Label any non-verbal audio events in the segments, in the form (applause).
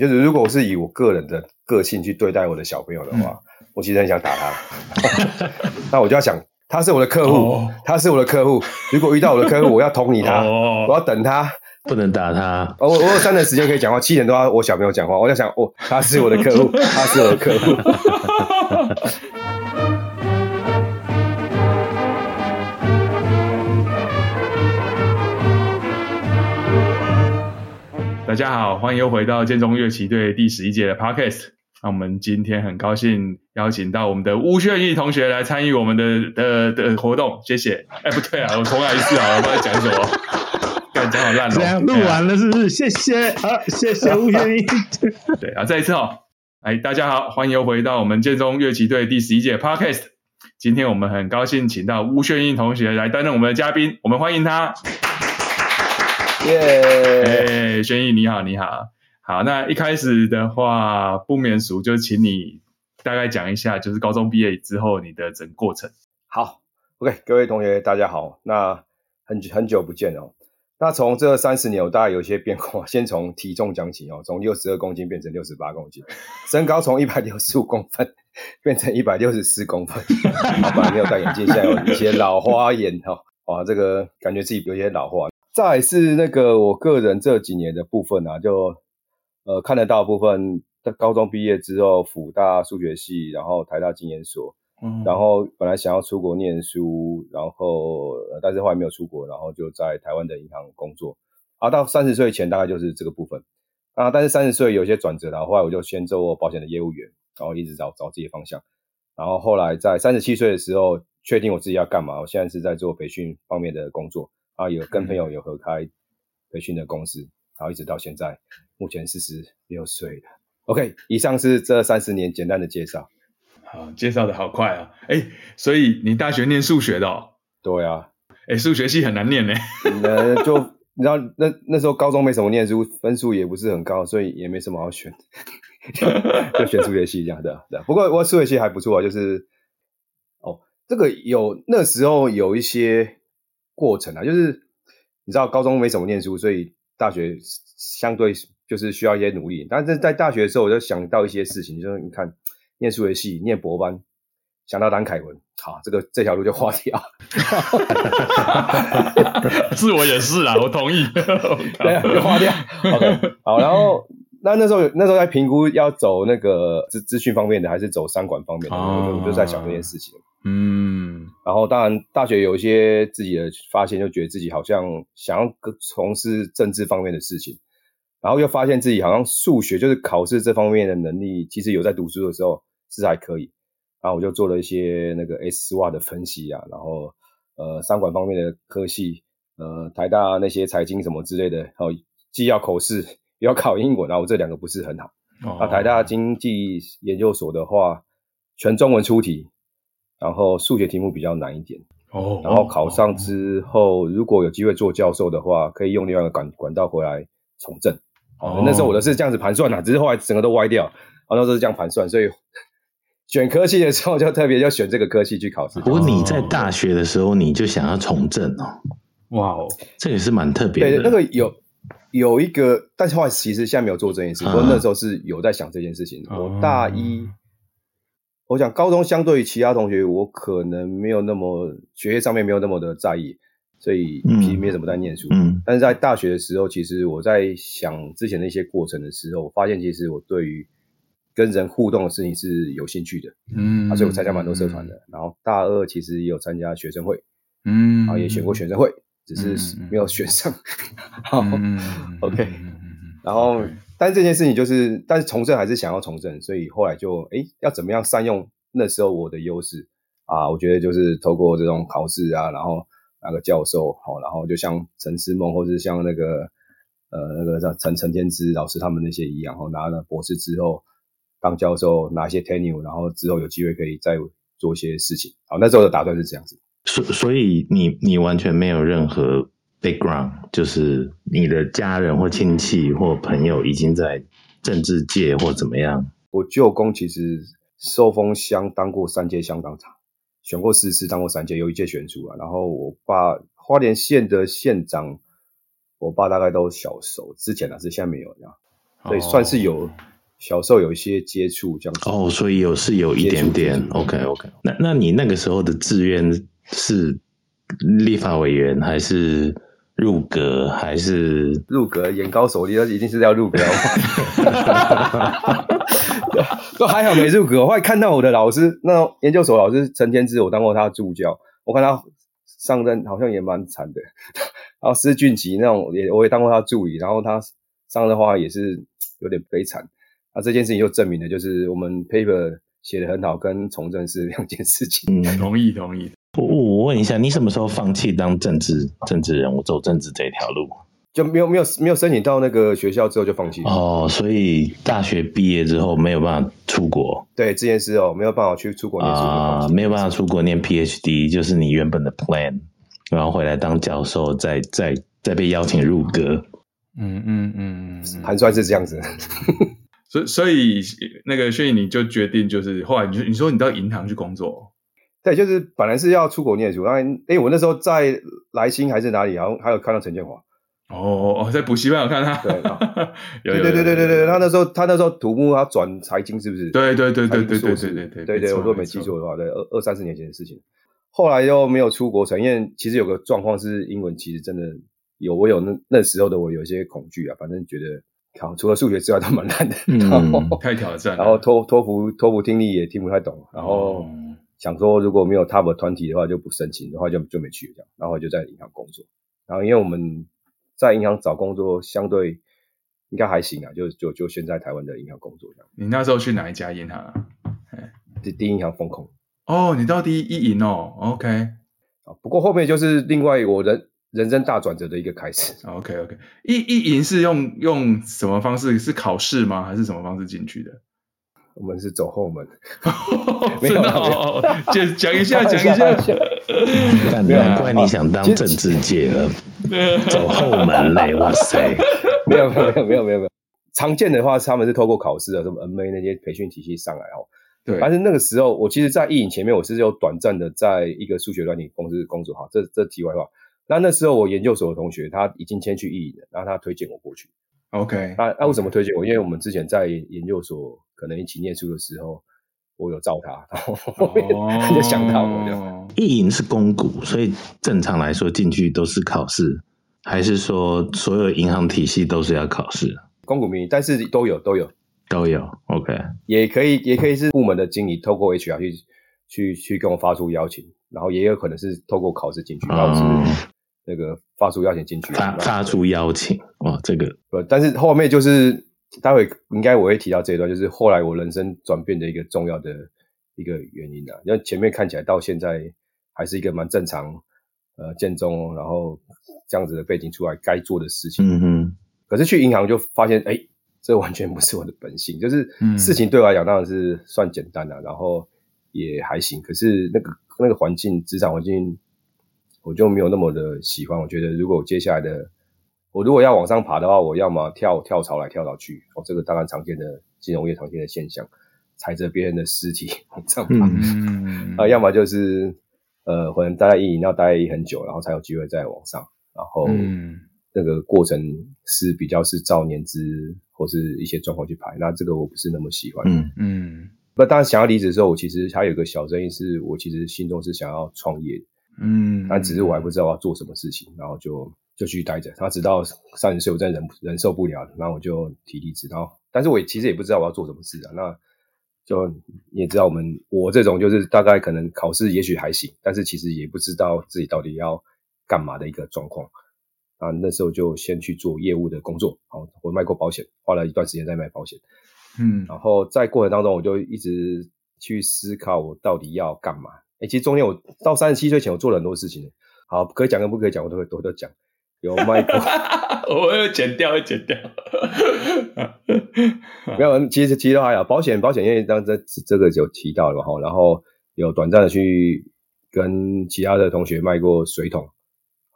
就是如果我是以我个人的个性去对待我的小朋友的话，嗯、我其实很想打他。(laughs) 那我就要想，他是我的客户，哦、他是我的客户。如果遇到我的客户，我要同理他，哦、我要等他，不能打他。我我有三点时间可以讲话，七点都要我小朋友讲话。我在想，哦，他是我的客户，他是我的客户。(laughs) 大家好，欢迎又回到建中乐器队第十一届的 Podcast。那我们今天很高兴邀请到我们的吴炫义同学来参与我们的的的活动，谢谢。哎，不对啊，我重来一次好了，我不知道讲什么，(laughs) 讲好烂哦。录完了是不是？谢谢，好，谢谢 (laughs) 吴炫义。对啊，再一次哦，哎，大家好，欢迎又回到我们建中乐器队第十一届 Podcast。今天我们很高兴请到吴炫义同学来担任我们的嘉宾，我们欢迎他。耶！哎，轩逸你好，你好，好。那一开始的话，不免俗，就请你大概讲一下，就是高中毕业之后你的整个过程。好，OK，各位同学大家好。那很很久不见哦。那从这三十年，我大概有些变化。(laughs) 先从体重讲起哦，从六十二公斤变成六十八公斤，身高从一百六十五公分变成一百六十四公分。好，本来没有戴眼镜，现在有一些老花眼哈。哇，这个感觉自己有些老化。再是那个我个人这几年的部分啊，就呃看得到部分，在高中毕业之后，辅大数学系，然后台大经研所，嗯，然后本来想要出国念书，然后但是后来没有出国，然后就在台湾的银行工作，啊，到三十岁前大概就是这个部分。啊，但是三十岁有些转折，然后后来我就先做保险的业务员，然后一直找找自己的方向，然后后来在三十七岁的时候确定我自己要干嘛，我现在是在做培训方面的工作。啊，有跟朋友有合开培训的公司，然后一直到现在，目前四十六岁了。OK，以上是这三十年简单的介绍。好，介绍的好快啊！哎，所以你大学念数学的哦？对啊。哎，数学系很难念呢。呃，就你知道，那那时候高中没什么念书，分数也不是很高，所以也没什么好选，(laughs) 就选数学系这样的。对，不过我数学系还不错啊，就是哦，这个有那时候有一些。过程啊，就是你知道高中没怎么念书，所以大学相对就是需要一些努力。但是在大学的时候，我就想到一些事情，就是你看念数学系、念博班，想到蓝凯文，好，这个这条路就划掉。(laughs) 是我也是啊，我同意。(laughs) 对划掉。OK，好，然后那那时候那时候在评估要走那个资资讯方面的，还是走商管方面的，我就就在想这件事情。嗯，然后当然大学有一些自己的发现，就觉得自己好像想要从事政治方面的事情，然后又发现自己好像数学就是考试这方面的能力，其实有在读书的时候是还可以。然后我就做了一些那个 S-SWOT 的分析啊，然后呃商管方面的科系，呃台大那些财经什么之类的，然后既要口试又要考英文，然后我这两个不是很好。那、哦、台大经济研究所的话，全中文出题。然后数学题目比较难一点哦，然后考上之后，如果有机会做教授的话，可以用另外一个管管道回来从政。哦，那时候我的是这样子盘算呐，只是后来整个都歪掉，然后那时候是这样盘算，所以 (laughs) 选科系的时候就特别要选这个科系去考试。不过你在大学的时候你就想要从政哦？哇哦，这也是蛮特别的。对，那个有有一个，但是后来其实现在没有做这件事，不过那时候是有在想这件事情。我大一。我想高中相对于其他同学，我可能没有那么学业上面没有那么的在意，所以其实没怎么在念书。嗯，嗯，但是在大学的时候，其实我在想之前的一些过程的时候，我发现其实我对于跟人互动的事情是有兴趣的。嗯，啊，所以我参加蛮多社团的。然后大二其实也有参加学生会，嗯，然后也选过学生会，只是没有选上。好，OK。然后，但是这件事情就是，但是从政还是想要从政，所以后来就，哎，要怎么样善用那时候我的优势啊？我觉得就是透过这种考试啊，然后那个教授，好，然后就像陈思梦，或是像那个呃那个叫陈陈天之老师他们那些一样，然后拿了博士之后当教授，拿一些 tenure，然后之后有机会可以再做一些事情。好，那时候的打算是这样子。所所以你你完全没有任何。background 就是你的家人或亲戚或朋友已经在政治界或怎么样。我舅公其实寿丰乡当过三届乡长，选过四次，当过三届，有一届选出了。然后我爸花莲县的县长，我爸大概都小熟，之前还是现在没有这样。所以算是有小时候有一些接触这样子。哦，所以有是有一点点。OK OK，那那你那个时候的志愿是立法委员还是？入阁还是入阁？眼高手低，那一定是要入阁。(laughs) 都还好没入阁。我后来看到我的老师，那研究所老师陈天之，我当过他助教。我看他上任好像也蛮惨的。然后施俊吉那种也，我也当过他助理。然后他上任的话也是有点悲惨。那这件事情就证明了，就是我们 paper 写的很好，跟从政是两件事情。嗯，同意同意。我我问一下，你什么时候放弃当政治政治人物，走政治这条路？就没有没有没有申请到那个学校之后就放弃哦。所以大学毕业之后没有办法出国。对，这件事哦，没有办法去出国念书啊，没有办法出国念 PhD，就是你原本的 plan，然后回来当教授，再再再被邀请入阁。嗯嗯嗯嗯，还算是这样子。(laughs) 所以所以那个所以你就决定就是后来你说你说你到银行去工作。对，就是本来是要出国念书，然后哎，我那时候在莱新还是哪里，然后还有看到陈建华。哦哦，在补习班有看他。(laughs) 对，对对对对对对，他那时候他那时候土木他转财经是不是？对对对对对对对对对对，我都没记错的话，对，二二三十年前的事情。后来又没有出国成，因为其实有个状况是英文其实真的有我有那那时候的我有一些恐惧啊，反正觉得考除了数学之外都蛮难的，嗯，太挑战。然后托托福托福听力也听不太懂，然后。想说如果没有 top 团体的话，就不申请的话就就没去这样，然后就在银行工作。然后因为我们在银行找工作相对应该还行啊，就就就先在台湾的银行工作这样。你那时候去哪一家银行啊？第第一银行风控。哦，你到第一一银哦，OK。啊，不过后面就是另外我人人生大转折的一个开始。OK OK，一一银是用用什么方式？是考试吗？还是什么方式进去的？我们是走后门，(laughs) 没有，讲讲一下，讲一下。难怪你想当政治界了，走后门嘞！(laughs) 哇塞，没有，没有，没有，没有，没有。常见的话，他们是透过考试的，什么 MA 那些培训体系上来哦。对。但是那个时候，我其实，在意影前面，我是有短暂的在一个数学软体公司工作哈。这这题外话。那那时候，我研究所的同学他已经先去意影了，然后他推荐我过去。OK。那那为什么推荐我？因为我们之前在研究所。可能一起念书的时候，我有照他，然后他就想到我就。意淫是公股，所以正常来说进去都是考试，还是说所有银行体系都是要考试？公股民营，但是都有都有都有。OK，也可以也可以是部门的经理透过 HR 去去去跟我发出邀请，然后也有可能是透过考试进去，然后是那个发出邀请进去。发发出邀请哦，这个不，但是后面就是。待会应该我会提到这一段，就是后来我人生转变的一个重要的一个原因啊。因为前面看起来到现在还是一个蛮正常，呃，建中，然后这样子的背景出来该做的事情。嗯哼。可是去银行就发现，哎，这完全不是我的本性。就是事情对我来讲当然是算简单的，然后也还行。可是那个那个环境，职场环境，我就没有那么的喜欢。我觉得如果我接下来的。我如果要往上爬的话，我要么跳跳槽来跳槽去，哦，这个当然常见的金融业常见的现象，踩着别人的尸体 (laughs) 往上爬，嗯、啊，要么就是呃，可能待在一银要待很久，然后才有机会再往上，然后那个过程是比较是照年资或是一些状况去排，那这个我不是那么喜欢，嗯。嗯，那当然想要离职的时候，我其实还有一个小争议，是我其实心中是想要创业，嗯，但只是我还不知道我要做什么事情，然后就。就继续待着，他直到三十岁，我真的忍忍受不了了，然后我就提离职。然后，但是我其实也不知道我要做什么事啊。那就你也知道，我们我这种就是大概可能考试也许还行，但是其实也不知道自己到底要干嘛的一个状况啊。那时候就先去做业务的工作，好，我卖过保险，花了一段时间在卖保险，嗯，然后在过程当中，我就一直去思考我到底要干嘛。哎，其实中间我到三十七岁前，我做了很多事情。好，可以讲跟不可以讲，我都会都都讲。有卖过，(laughs) 我要剪掉，要剪掉。(laughs) 没有，其实其实都还好。保险保险，因为当这这个就提到了哈，然后有短暂的去跟其他的同学卖过水桶，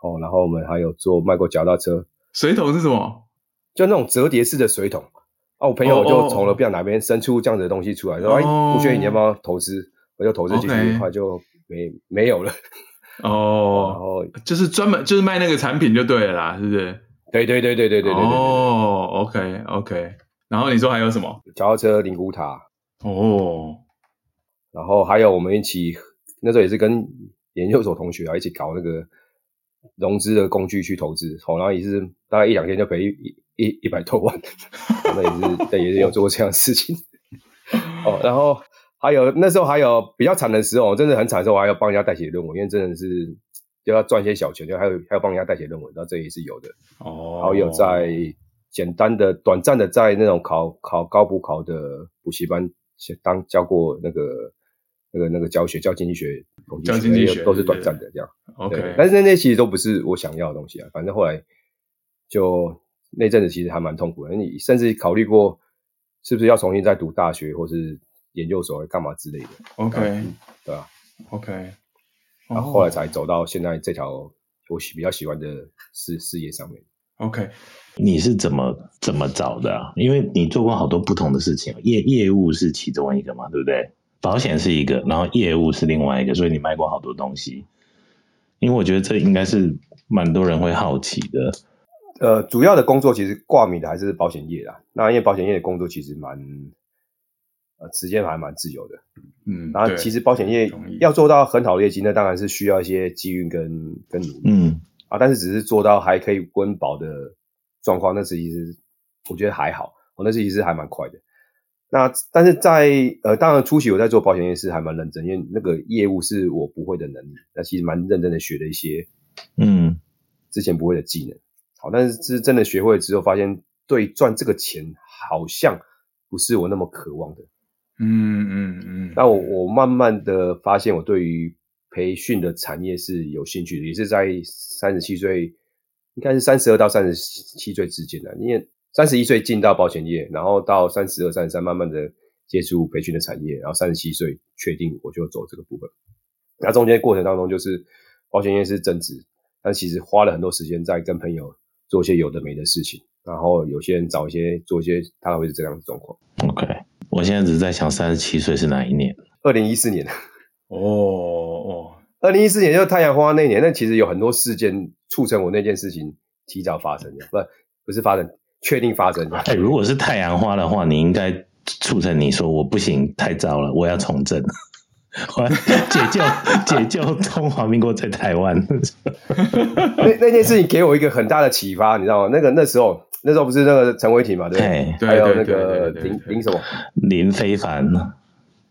哦，然后我们还有做卖过脚踏车。水桶是什么？就那种折叠式的水桶。啊，我朋友就从了不知道哪边伸出这样子的东西出来，说：“哎，吴学颖，你要不要投资？”我就投资进去一块就没没有了。哦，(laughs) 然后就是专门就是卖那个产品就对了啦，是不是？对对对对对对对。哦，OK OK。然后你说还有什么？脚踏车、灵骨塔。哦。然后还有我们一起那时候也是跟研究所同学啊一起搞那个融资的工具去投资，然后也是大概一两天就赔一一一百多万，(laughs) 那也是但也是有做过这样的事情。(laughs) 哦，然后还有那时候还有比较惨的时候，真的很惨的时候，我还要帮人家代写论文，因为真的是就要赚一些小钱，就还有还要帮人家代写论文，然后这也是有的。哦，然后有在简单的、短暂的在那种考考高补考的补习班当教过那个那个那个教学教经济学、教经济学都是短暂的这样。OK，但是那些其实都不是我想要的东西啊。反正后来就那阵子其实还蛮痛苦的，你甚至考虑过。是不是要重新再读大学或是研究所干嘛之类的？OK，对啊，OK，然后后来才走到现在这条我比较喜欢的事事业上面。OK，你是怎么怎么找的啊？因为你做过好多不同的事情，业业务是其中一个嘛，对不对？保险是一个，然后业务是另外一个，所以你卖过好多东西。因为我觉得这应该是蛮多人会好奇的。呃，主要的工作其实挂名的还是保险业啦。那因为保险业的工作其实蛮，呃，时间还蛮自由的。嗯，然后其实保险业要做到很好的业绩，那当然是需要一些机遇跟跟努力。嗯，啊，但是只是做到还可以温饱的状况，那其实我觉得还好。我那其实还蛮快的。那但是在呃，当然初期我在做保险业是还蛮认真，因为那个业务是我不会的能力，那其实蛮认真的学了一些，嗯，之前不会的技能。好但是是真的学会之后，发现对赚这个钱好像不是我那么渴望的。嗯嗯嗯。那我我慢慢的发现，我对于培训的产业是有兴趣的，也是在三十七岁，应该是三十二到三十七岁之间的。因为三十一岁进到保险业，然后到三十二、三十三，慢慢的接触培训的产业，然后三十七岁确定我就走这个部分。那中间过程当中，就是保险业是增值，但其实花了很多时间在跟朋友。做一些有的没的事情，然后有些人找一些做一些，大概会是这样的状况。OK，我现在只是在想，三十七岁是哪一年？二零一四年。哦哦，二零一四年就是太阳花那年。那其实有很多事件促成我那件事情提早发生的，不不是发生，确定发生的。哎，如果是太阳花的话，你应该促成你说我不行，太糟了，我要从政。解救解救中华民国在台湾，那那件事情给我一个很大的启发，你知道吗？那个那时候那时候不是那个陈伟霆嘛，对不还有那个林林什么？林非凡，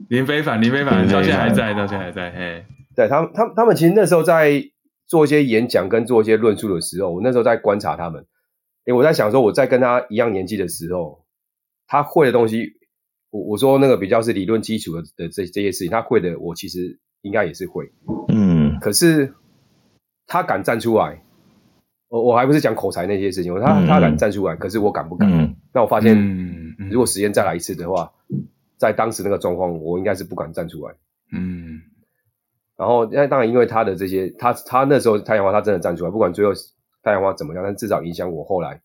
林非凡，林非凡到现在还在，到现在还在。嘿，对他们，他们他们其实那时候在做一些演讲跟做一些论述的时候，我那时候在观察他们，因为我在想说，我在跟他一样年纪的时候，他会的东西。我我说那个比较是理论基础的的这这些事情，他会的，我其实应该也是会，嗯。可是他敢站出来，我我还不是讲口才那些事情，他、嗯、他敢站出来，可是我敢不敢？嗯、那我发现，如果时间再来一次的话，在当时那个状况，我应该是不敢站出来。嗯。然后那当然，因为他的这些，他他那时候太阳花他真的站出来，不管最后太阳花怎么样，但至少影响我后来，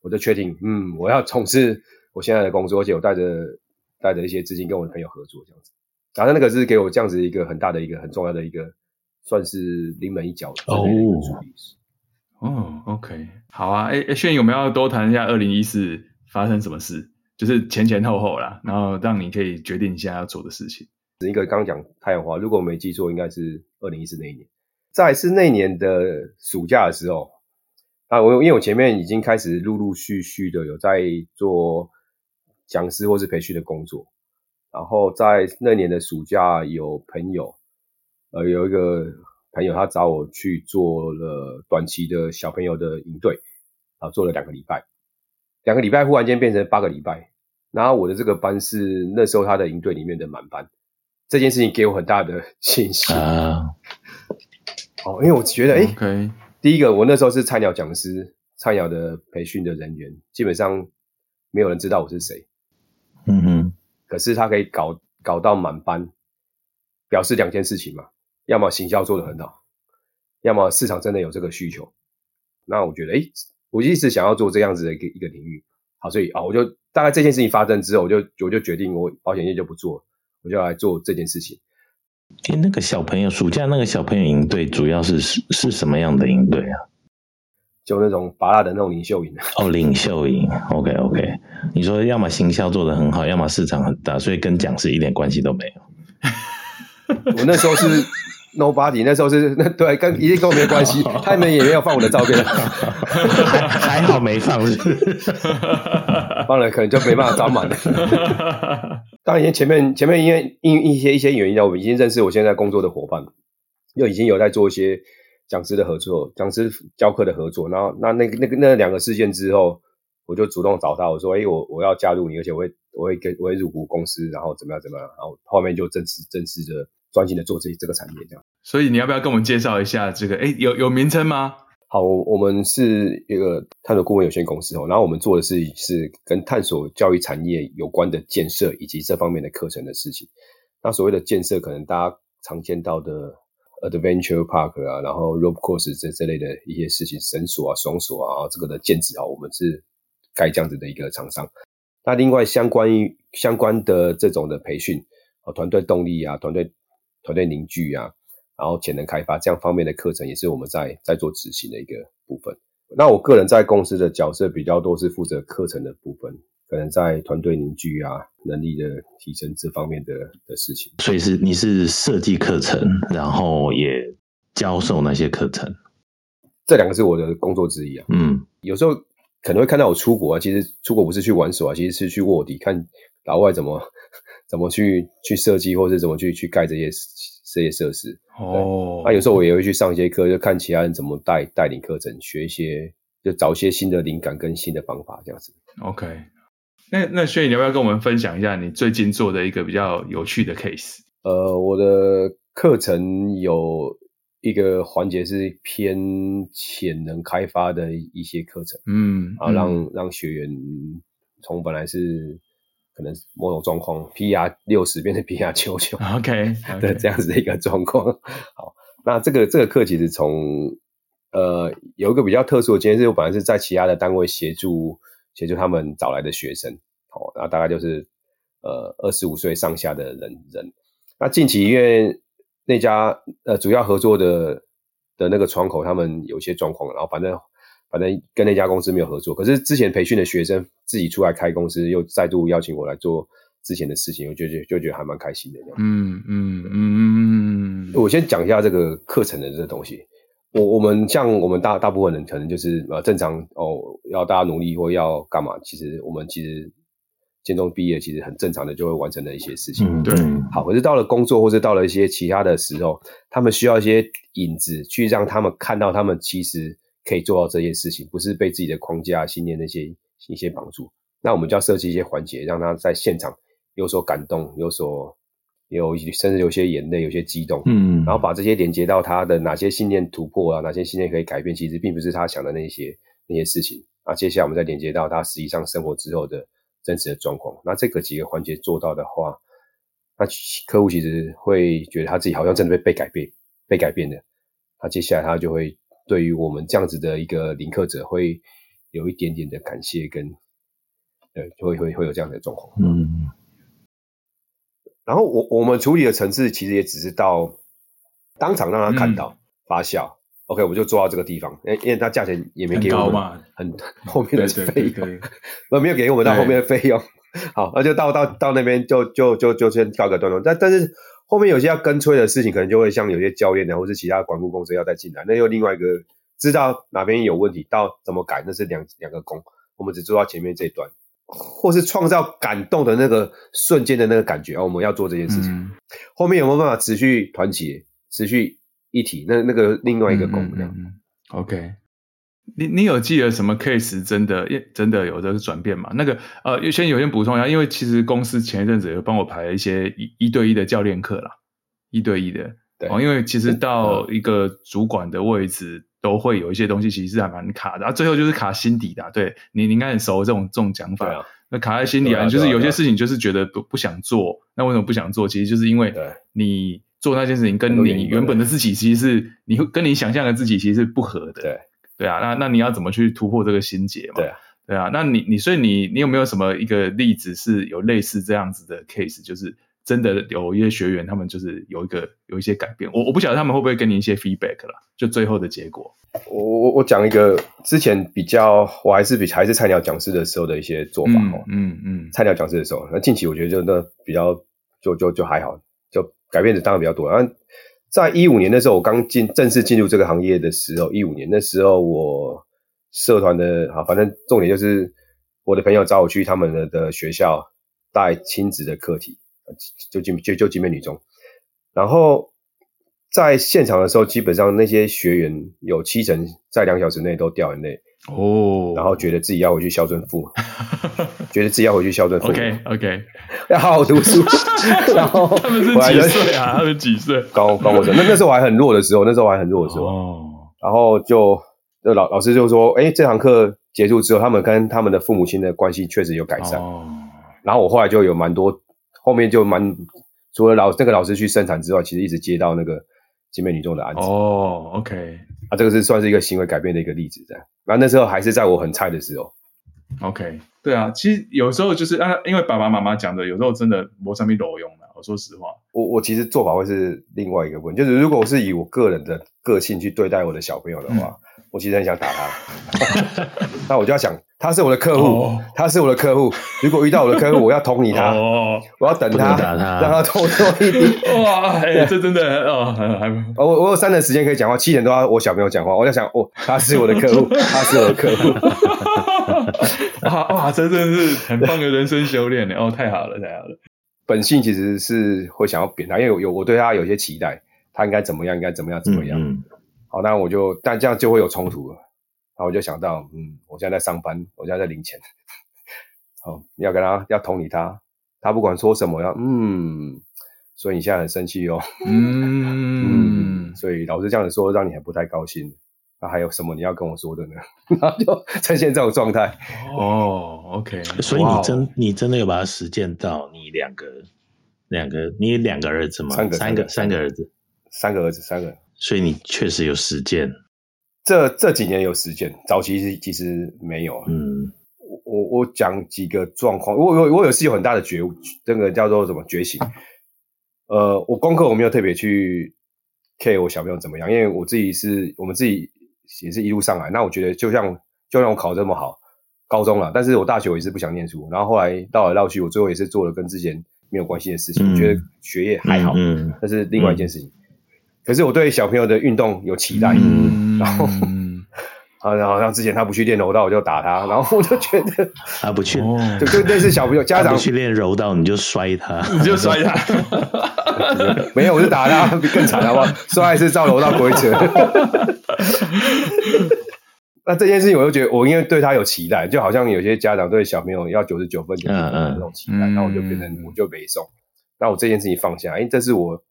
我就确定，嗯，我要从事我现在的工作，而且我带着。带着一些资金跟我的朋友合作这样子，然后那个是给我这样子一个很大的一个很重要的一个，算是临门一脚的一个处理。哦，OK，好啊，哎哎，炫颖，我们要多谈一下二零一四发生什么事，就是前前后后啦，然后让你可以决定一下要做的事情。一个刚讲太阳花，如果我没记错，应该是二零一四那一年，在是那年的暑假的时候，啊，我因为我前面已经开始陆陆续续的有在做。讲师或是培训的工作，然后在那年的暑假，有朋友，呃，有一个朋友他找我去做了短期的小朋友的营队，啊，做了两个礼拜，两个礼拜忽然间变成八个礼拜，然后我的这个班是那时候他的营队里面的满班，这件事情给我很大的信心啊，哦，因为我觉得，哎.第一个我那时候是菜鸟讲师，菜鸟的培训的人员，基本上没有人知道我是谁。嗯哼，可是他可以搞搞到满班，表示两件事情嘛，要么行销做得很好，要么市场真的有这个需求。那我觉得，哎，我一直想要做这样子的一个一个领域，好，所以啊，我就大概这件事情发生之后，我就我就决定我保险业就不做，我就要来做这件事情。哎，那个小朋友暑假那个小朋友营队主要是是什么样的营队啊？就那种拔辣的那种领袖营哦，领袖营，OK OK。你说要么行销做得很好，要么市场很大，所以跟讲师一点关系都没有。(laughs) 我那时候是 nobody，那时候是那对，跟一定跟我没关系，他们也没有放我的照片，还还好没放是，(laughs) 放了可能就没办法招满了。(laughs) 当然，前面前面因为因一些一些原因，我已经认识我现在工作的伙伴，又已经有在做一些。讲师的合作，讲师教课的合作，然后那那个那个那两个事件之后，我就主动找他，我说：“哎，我我要加入你，而且我会我会跟我会入股公司，然后怎么样怎么样，然后后面就正式正式的专心的做这这个产业这样。”所以你要不要跟我们介绍一下这个？哎，有有名称吗？好，我们是一个探索顾问有限公司哦，然后我们做的是是跟探索教育产业有关的建设以及这方面的课程的事情。那所谓的建设，可能大家常见到的。Adventure Park 啊，然后 Rope Course 这这类的一些事情，绳索啊、绳索啊，这个的建制啊，我们是盖这样子的一个厂商。那另外相关于相关的这种的培训啊，团队动力啊，团队团队凝聚啊，然后潜能开发这样方面的课程，也是我们在在做执行的一个部分。那我个人在公司的角色比较多，是负责课程的部分。可能在团队凝聚啊、能力的提升这方面的的事情，所以是你是设计课程，然后也教授那些课程，这两个是我的工作之一啊。嗯，有时候可能会看到我出国啊，其实出国不是去玩耍啊，其实是去卧底，看老外怎么 (laughs) 怎么去去设计，或者怎么去去盖这些这些设施。哦，那有时候我也会去上一些课，就看其他人怎么带带领课程，学一些，就找一些新的灵感跟新的方法这样子。OK。那那轩宇，你要不要跟我们分享一下你最近做的一个比较有趣的 case？呃，我的课程有一个环节是偏潜能开发的一些课程，嗯，啊，让、嗯、让学员从本来是可能某种状况，PR 六十变成 PR 九九，(laughs) OK，的这样子的一个状况。好，那这个这个课其实从呃有一个比较特殊的经验，是我本来是在其他的单位协助。协助他们找来的学生，哦，那大概就是呃二十五岁上下的人人。那近期因为那家呃主要合作的的那个窗口，他们有些状况，然后反正反正跟那家公司没有合作。可是之前培训的学生自己出来开公司，又再度邀请我来做之前的事情，我就觉得就觉得还蛮开心的。嗯嗯嗯嗯。我先讲一下这个课程的这个东西。我我们像我们大大部分人可能就是呃正常哦，要大家努力或要干嘛？其实我们其实建中毕业其实很正常的就会完成的一些事情。嗯，对。好，可是到了工作或者到了一些其他的时候，他们需要一些引子去让他们看到他们其实可以做到这些事情，不是被自己的框架、信念那些一些绑住。那我们就要设计一些环节，让他在现场有所感动，有所。有甚至有些眼泪，有些激动，嗯，然后把这些连接到他的哪些信念突破啊，哪些信念可以改变，其实并不是他想的那些那些事情。那，接下来我们再连接到他实际上生活之后的真实的状况。那这个几个环节做到的话，那客户其实会觉得他自己好像真的被被改变，被改变的。那接下来他就会对于我们这样子的一个领客者，会有一点点的感谢跟，对，就会会会有这样的状况，嗯。然后我我们处理的层次其实也只是到当场让他看到、嗯、发酵，OK，我就做到这个地方，因为因为他价钱也没给我们很，很后面的费用，(laughs) 那没有给我们到后面的费用，好，那就到到到那边就就就就先告个段落。但但是后面有些要跟催的事情，可能就会像有些教练啊，或是其他管顾公司要再进来，那又另外一个知道哪边有问题，到怎么改，那是两两个工，我们只做到前面这一段。或是创造感动的那个瞬间的那个感觉啊，我们要做这件事情。嗯、后面有没有办法持续团结、持续一体？那那个另外一个功能。嗯、OK，你你有记得什么 case 真的真的有这个转变吗？那个呃，先有先补充一下，因为其实公司前一阵子有帮我排了一些一一对一的教练课啦，一对一的。对，哦，因为其实到一个主管的位置。都会有一些东西，其实还蛮卡的，最后就是卡心底的。对你，你应该很熟这种这种讲法。啊、那卡在心底啊，就是有些事情就是觉得不不想做。那为什么不想做？其实就是因为你做那件事情跟你原本的自己，其实是你会跟你想象的自己其实是不合的。对对啊，那那你要怎么去突破这个心结嘛？对啊，对啊。那你你所以你你有没有什么一个例子是有类似这样子的 case，就是真的有一些学员，他们就是有一个有一些改变。我我不晓得他们会不会给你一些 feedback 啦，就最后的结果。我我我讲一个之前比较，我还是比还是菜鸟讲师的时候的一些做法哦。嗯嗯，菜鸟讲师的时候，那近期我觉得就那比较就就就还好，就改变的当然比较多。然后在一五年的时候，我刚进正式进入这个行业的时候，一五年那时候我社团的啊，反正重点就是我的朋友找我去他们的的学校带亲子的课题。就就就就景美女中，然后在现场的时候，基本上那些学员有七成在两小时内都掉眼泪哦，然后觉得自己要回去孝顺父母，(laughs) 觉得自己要回去孝顺父母。OK OK，要好好读书。(laughs) 然后他们是几岁啊？他们几岁？高高我生，那那时候我还很弱的时候，那时候我还很弱的时候。哦，然后就老老师就说：“哎，这堂课结束之后，他们跟他们的父母亲的关系确实有改善。”哦，然后我后来就有蛮多。后面就蛮除了老那个老师去生产之外，其实一直接到那个景美女中的案子。哦，OK，啊，这个是算是一个行为改变的一个例子，这样。然后那时候还是在我很菜的时候。OK，对啊，其实有时候就是啊，因为爸爸妈妈讲的，有时候真的没什么用。我说实话，我我其实做法会是另外一个问题，就是如果我是以我个人的个性去对待我的小朋友的话，嗯、我其实很想打他。(laughs) 那我就要想。他是我的客户，oh. 他是我的客户。如果遇到我的客户，我要捅你他，oh. 我要等他，打他让他多说 (laughs) 一点。哇，哎，这真的哦，还我我有三点时间可以讲话，七点都要我小朋友讲话。我在想，哦，他是我的客户，(laughs) 他是我的客户。哇哇，这真的是很棒的人生修炼呢。哦，太好了，太好了。本性其实是会想要扁他，因为有有我对他有些期待，他应该怎么样，应该怎么样，怎么样。嗯、好，那我就，但这样就会有冲突了。然后我就想到，嗯，我现在在上班，我现在在领钱，(laughs) 好，你要跟他要同理他，他不管说什么要，嗯，所以你现在很生气哦，(laughs) 嗯。嗯，所以老师这样子说，让你很不太高兴，那还有什么你要跟我说的呢？(laughs) 然后就呈现这种状态。哦，OK，所以你真你真的有把它实践到你两个两个你两个儿子吗？三个三个三个儿子，三个儿子三个，所以你确实有实践。这这几年有实践，早期其实其实没有。嗯，我我讲几个状况，我我我有是有很大的觉悟，这个叫做什么觉醒？呃，我功课我没有特别去 care 我小朋友怎么样，因为我自己是我们自己也是一路上来。那我觉得就像就像我考这么好，高中了，但是我大学我也是不想念书，然后后来绕来绕去，我最后也是做了跟之前没有关系的事情，我、嗯、觉得学业还好，嗯，那是另外一件事情。嗯、可是我对小朋友的运动有期待。嗯 (laughs) 然后，啊，然后像之前他不去练柔道，我就打他。然后我就觉得 (laughs) 他不去，(laughs) 就就类似小朋友家长不去练柔道，你就摔他，你就摔他。没有，我就打他，更惨好不好？摔是照柔道规则。(laughs) 那这件事情，我就觉得我因为对他有期待，就好像有些家长对小朋友要九十九分、九十九分那种期待，那我就变成我就没送。那我这件事情放下，因为这是我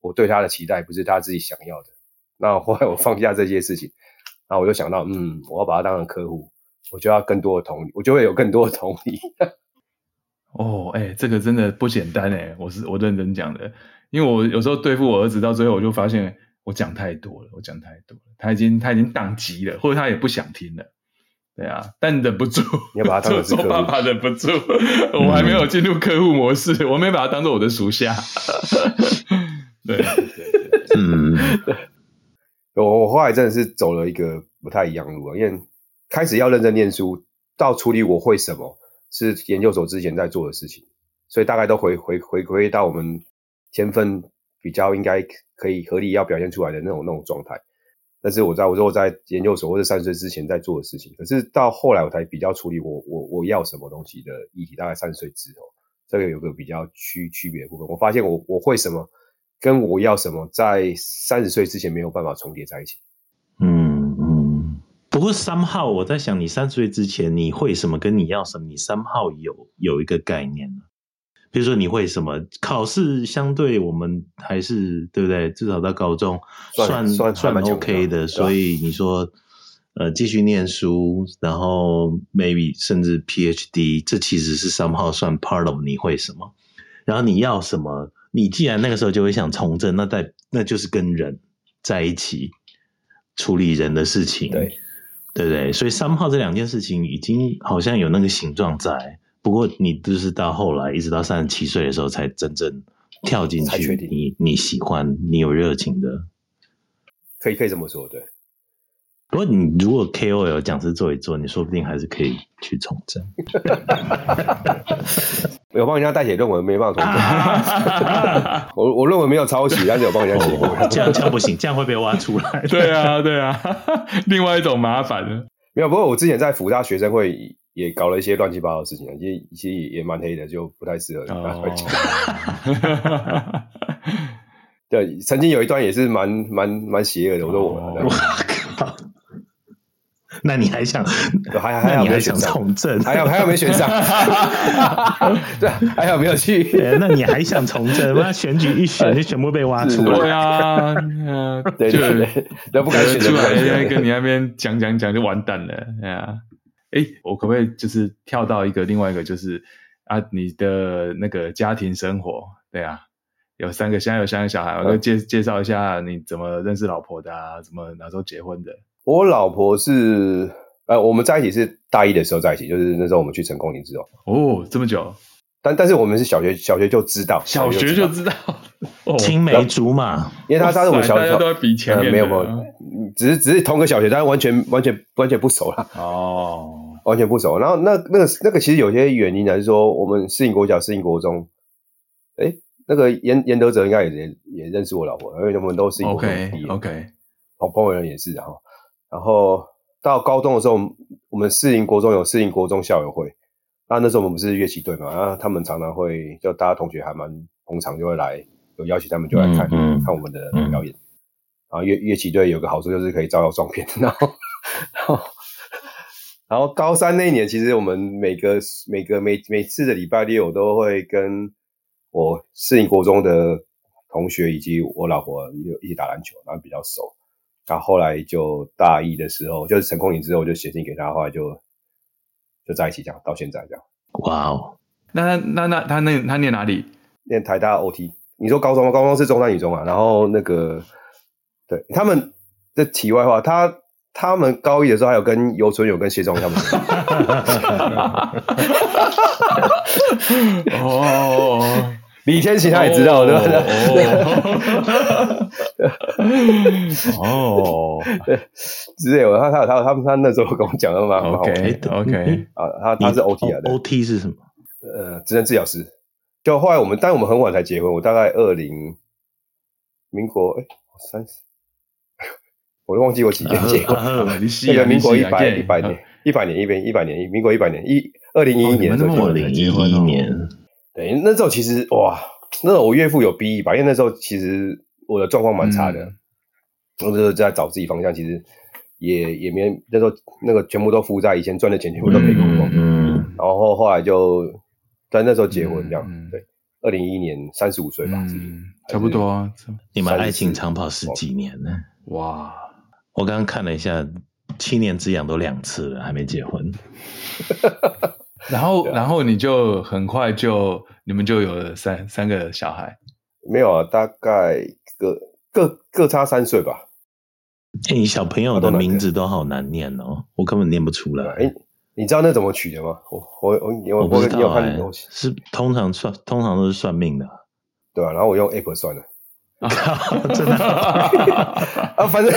我对他的期待，不是他自己想要的。那后来我放下这些事情，那我就想到，嗯，我要把他当成客户，我就要更多的同理，我就会有更多的同理。(laughs) 哦，哎、欸，这个真的不简单哎，我是我认真讲的，因为我有时候对付我儿子，到最后我就发现我讲太多了，我讲太多了，他已经他已经宕机了，或者他也不想听了，对啊，但忍不住，你要把他当做爸爸忍不住，(laughs) 我还没有进入客户模式，嗯、我没把他当做我的属下。(laughs) 对对对，嗯。(laughs) 我我后来真的是走了一个不太一样的路，因为开始要认真念书，到处理我会什么是研究所之前在做的事情，所以大概都回回回归到我们天分比较应该可以合理要表现出来的那种那种状态。但是我在我说我在研究所或者三十岁之前在做的事情，可是到后来我才比较处理我我我要什么东西的议题，大概三十岁之后，这个有个比较区区别的部分。我发现我我会什么。跟我要什么，在三十岁之前没有办法重叠在一起。嗯嗯。不过三号，我在想，你三十岁之前你会什么？跟你要什么？你三号有有一个概念。比如说你会什么？考试相对我们还是对不对？至少到高中算算算 OK 的。所以你说，呃，继续念书，然后 maybe 甚至 PhD，这其实是 somehow 算 part of 你会什么？然后你要什么？你既然那个时候就会想从政，那在那就是跟人在一起处理人的事情，对，对不对？所以三号这两件事情已经好像有那个形状在，不过你就是到后来，一直到三十七岁的时候，才真正跳进去。你你喜欢，你有热情的，可以可以这么说，对。不过你如果 KOL 讲师做一做，你说不定还是可以去从政。(laughs) 有帮人家代写论文，没办法从政。(laughs) 我我论文没有抄袭，但是有帮人家写过。这样这样不行，这样会被挖出来。对啊对啊，(laughs) 另外一种麻烦呢。没有，不过我之前在福大学生会也搞了一些乱七八糟的事情，其实其实也蛮黑的，就不太适合跟大家讲。(laughs) 对，曾经有一段也是蛮蛮蛮邪恶的，我说我。我靠！(laughs) 那你还想？还还好没选上从政？还好还好没选上？(laughs) 对，还好没有去。那你还想从政？那选举一选就全部被挖出来。对啊，对对对，都不敢选出来，跟你那边讲讲讲就完蛋了。哎呀，哎，我可不可以就是跳到一个另外一个，就是啊，你的那个家庭生活？对啊，有三个，现在有三个小孩，我就介介绍一下你怎么认识老婆的啊？怎么哪时候结婚的？我老婆是呃，我们在一起是大一的时候在一起，就是那时候我们去成功岭之后哦，这么久，但但是我们是小学小学就知道，小学就知道青梅竹马，因为他他是我们小学都在比前面，没有没有，只是只是同个小学，但是完全完全完全不熟了哦，完全不熟。然后那那个那个其实有些原因呢，是说我们适应国小、适应国中，哎，那个严严德哲应该也也认识我老婆，因为我们都是世英国中 OK，OK，朋朋友人也是，然后。然后到高中的时候，我们适应国中有适应国中校友会，那那时候我们不是乐器队嘛，然后他们常常会就大家同学还蛮捧场，就会来有邀请他们就来看、嗯嗯、看我们的表演。然后乐乐器队有个好处就是可以照照相片，然后然后然后高三那一年，其实我们每个每个每每次的礼拜六我都会跟我士林国中的同学以及我老婆一起打篮球，然后比较熟。然后后来就大一的时候，就是成功影之后，我就写信给他，后来就就在一起，这样到现在这样。哇哦，那那那他那他念哪里？念台大 OT。你说高中吗？高中是中山女中啊。然后那个对他们的题外话，他他们高一的时候还有跟游春有跟谢宗他们。(laughs) 哦。李天琪他也知道，对吧？(laughs) 哦，对，(laughs) 之类的，他他他他他那时候跟我讲的嘛，OK OK 啊，他他是 OT 啊，OT 是什么？呃，职能治疗师。就后来我们，但我们很晚才结婚，我大概二零民国哎三十，我都忘记我几年结婚。那个民国一百一百年一百年一百一百年民国一百年一二零一一年，二零一一年。对，那时候其实哇，那时候我岳父有逼一把，因为那时候其实我的状况蛮差的，那时候在找自己方向，其实也也没那时候那个全部都负债，以前赚的钱全部都赔光光。嗯，然后后来就在那时候结婚这样，嗯、对，二零一一年三十五岁吧，嗯，差不多啊。你们爱情长跑十几年呢？哇，我刚刚看了一下，七年之痒都两次了，还没结婚。(laughs) 然后，啊、然后你就很快就你们就有了三三个小孩，没有啊，大概各各各差三岁吧。哎，你小朋友的名字都好难念哦，我根本念不出来。哎，你知道那怎么取的吗？我我我我不知道哎，是通常算通常都是算命的，对啊，然后我用 app 算的。啊，(laughs) 真的 (laughs) 啊，反正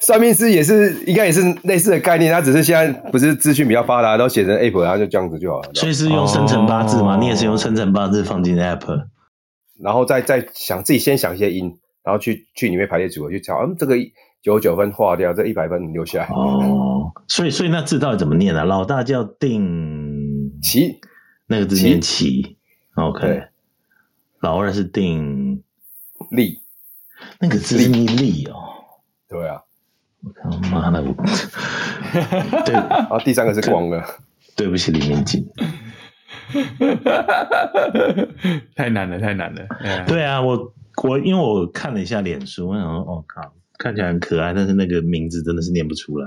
算命师也是应该也是类似的概念，他只是现在不是资讯比较发达，都写成 app，然后就这样子就好了。所以是用生辰八字嘛？哦、你也是用生辰八字放进 app，然后再再想自己先想一些音，然后去去里面排列组合去找，嗯，这个九十九分划掉，这一百分留下来。哦，所以所以那字到底怎么念啊？老大叫定齐，那个字念齐，OK。老二是定立。那个字是力哦，对啊，我靠妈的，(laughs) 对，然后第三个是光了，对不起李明进，太难了太难了，对啊，我我因为我看了一下脸书，我想说，哦靠，看起来很可爱，但是那个名字真的是念不出来，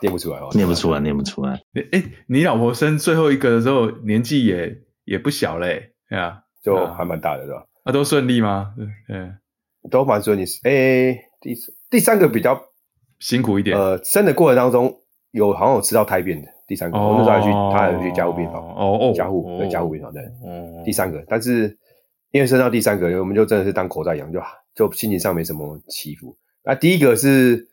念不出来哦，念不出来，念不出来。哎，你老婆生最后一个的时候年纪也也不小嘞，对啊，就还蛮大的是吧？啊，都顺利吗？对。都蛮顺利，诶、欸，第第三个比较辛苦一点。呃，生的过程当中有好像有吃到胎便的，第三个，我那时候还去，他还去加护病房，哦哦，加护对加护病房对，哦，第三个，但是因为生到第三个，我们就真的是当口袋羊，就就心情上没什么起伏。那第一个是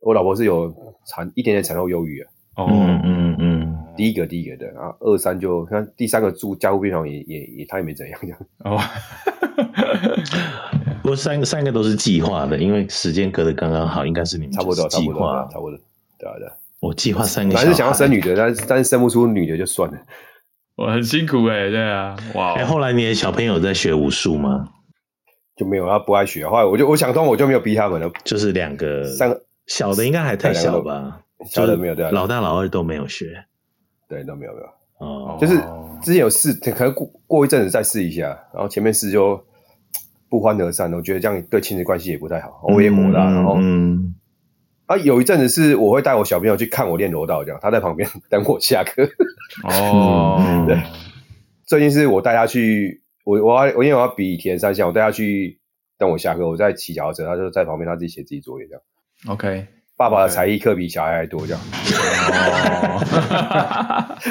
我老婆是有产一点点产后忧郁啊，哦。嗯嗯嗯，第一个第一个的，然后二三就看第三个住加护病房也也也他也没怎样这样，哦，(laughs) 不过三个三个都是计划的，因为时间隔得刚刚好，应该是你们差不多差不多计划，差不多，对啊对。我计划三个，本来是想要生女的，但是但是生不出女的就算了。(laughs) 我很辛苦哎，对啊，哇！哎，后来你的小朋友在学武术吗？就没有，他不爱学。后来我就我想通，我就没有逼他们了。就是两个，三个小的应该还太小吧？小的没有对，老大老二都没有学，对，都没有没有。哦，就是之前有试，可能过过一阵子再试一下，然后前面试就不欢而散。我觉得这样对亲子关系也不太好，我也火大。然后嗯。啊，有一阵子是我会带我小朋友去看我练柔道，这样他在旁边 (laughs) 等我下课。哦，(laughs) 对。最近是我带他去，我我要我因为我要比铁人三项，我带他去等我下课，我在骑脚踏车，他就在旁边他自己写自己作业这样。OK，爸爸的才艺课比小孩还多这样。哦。(laughs)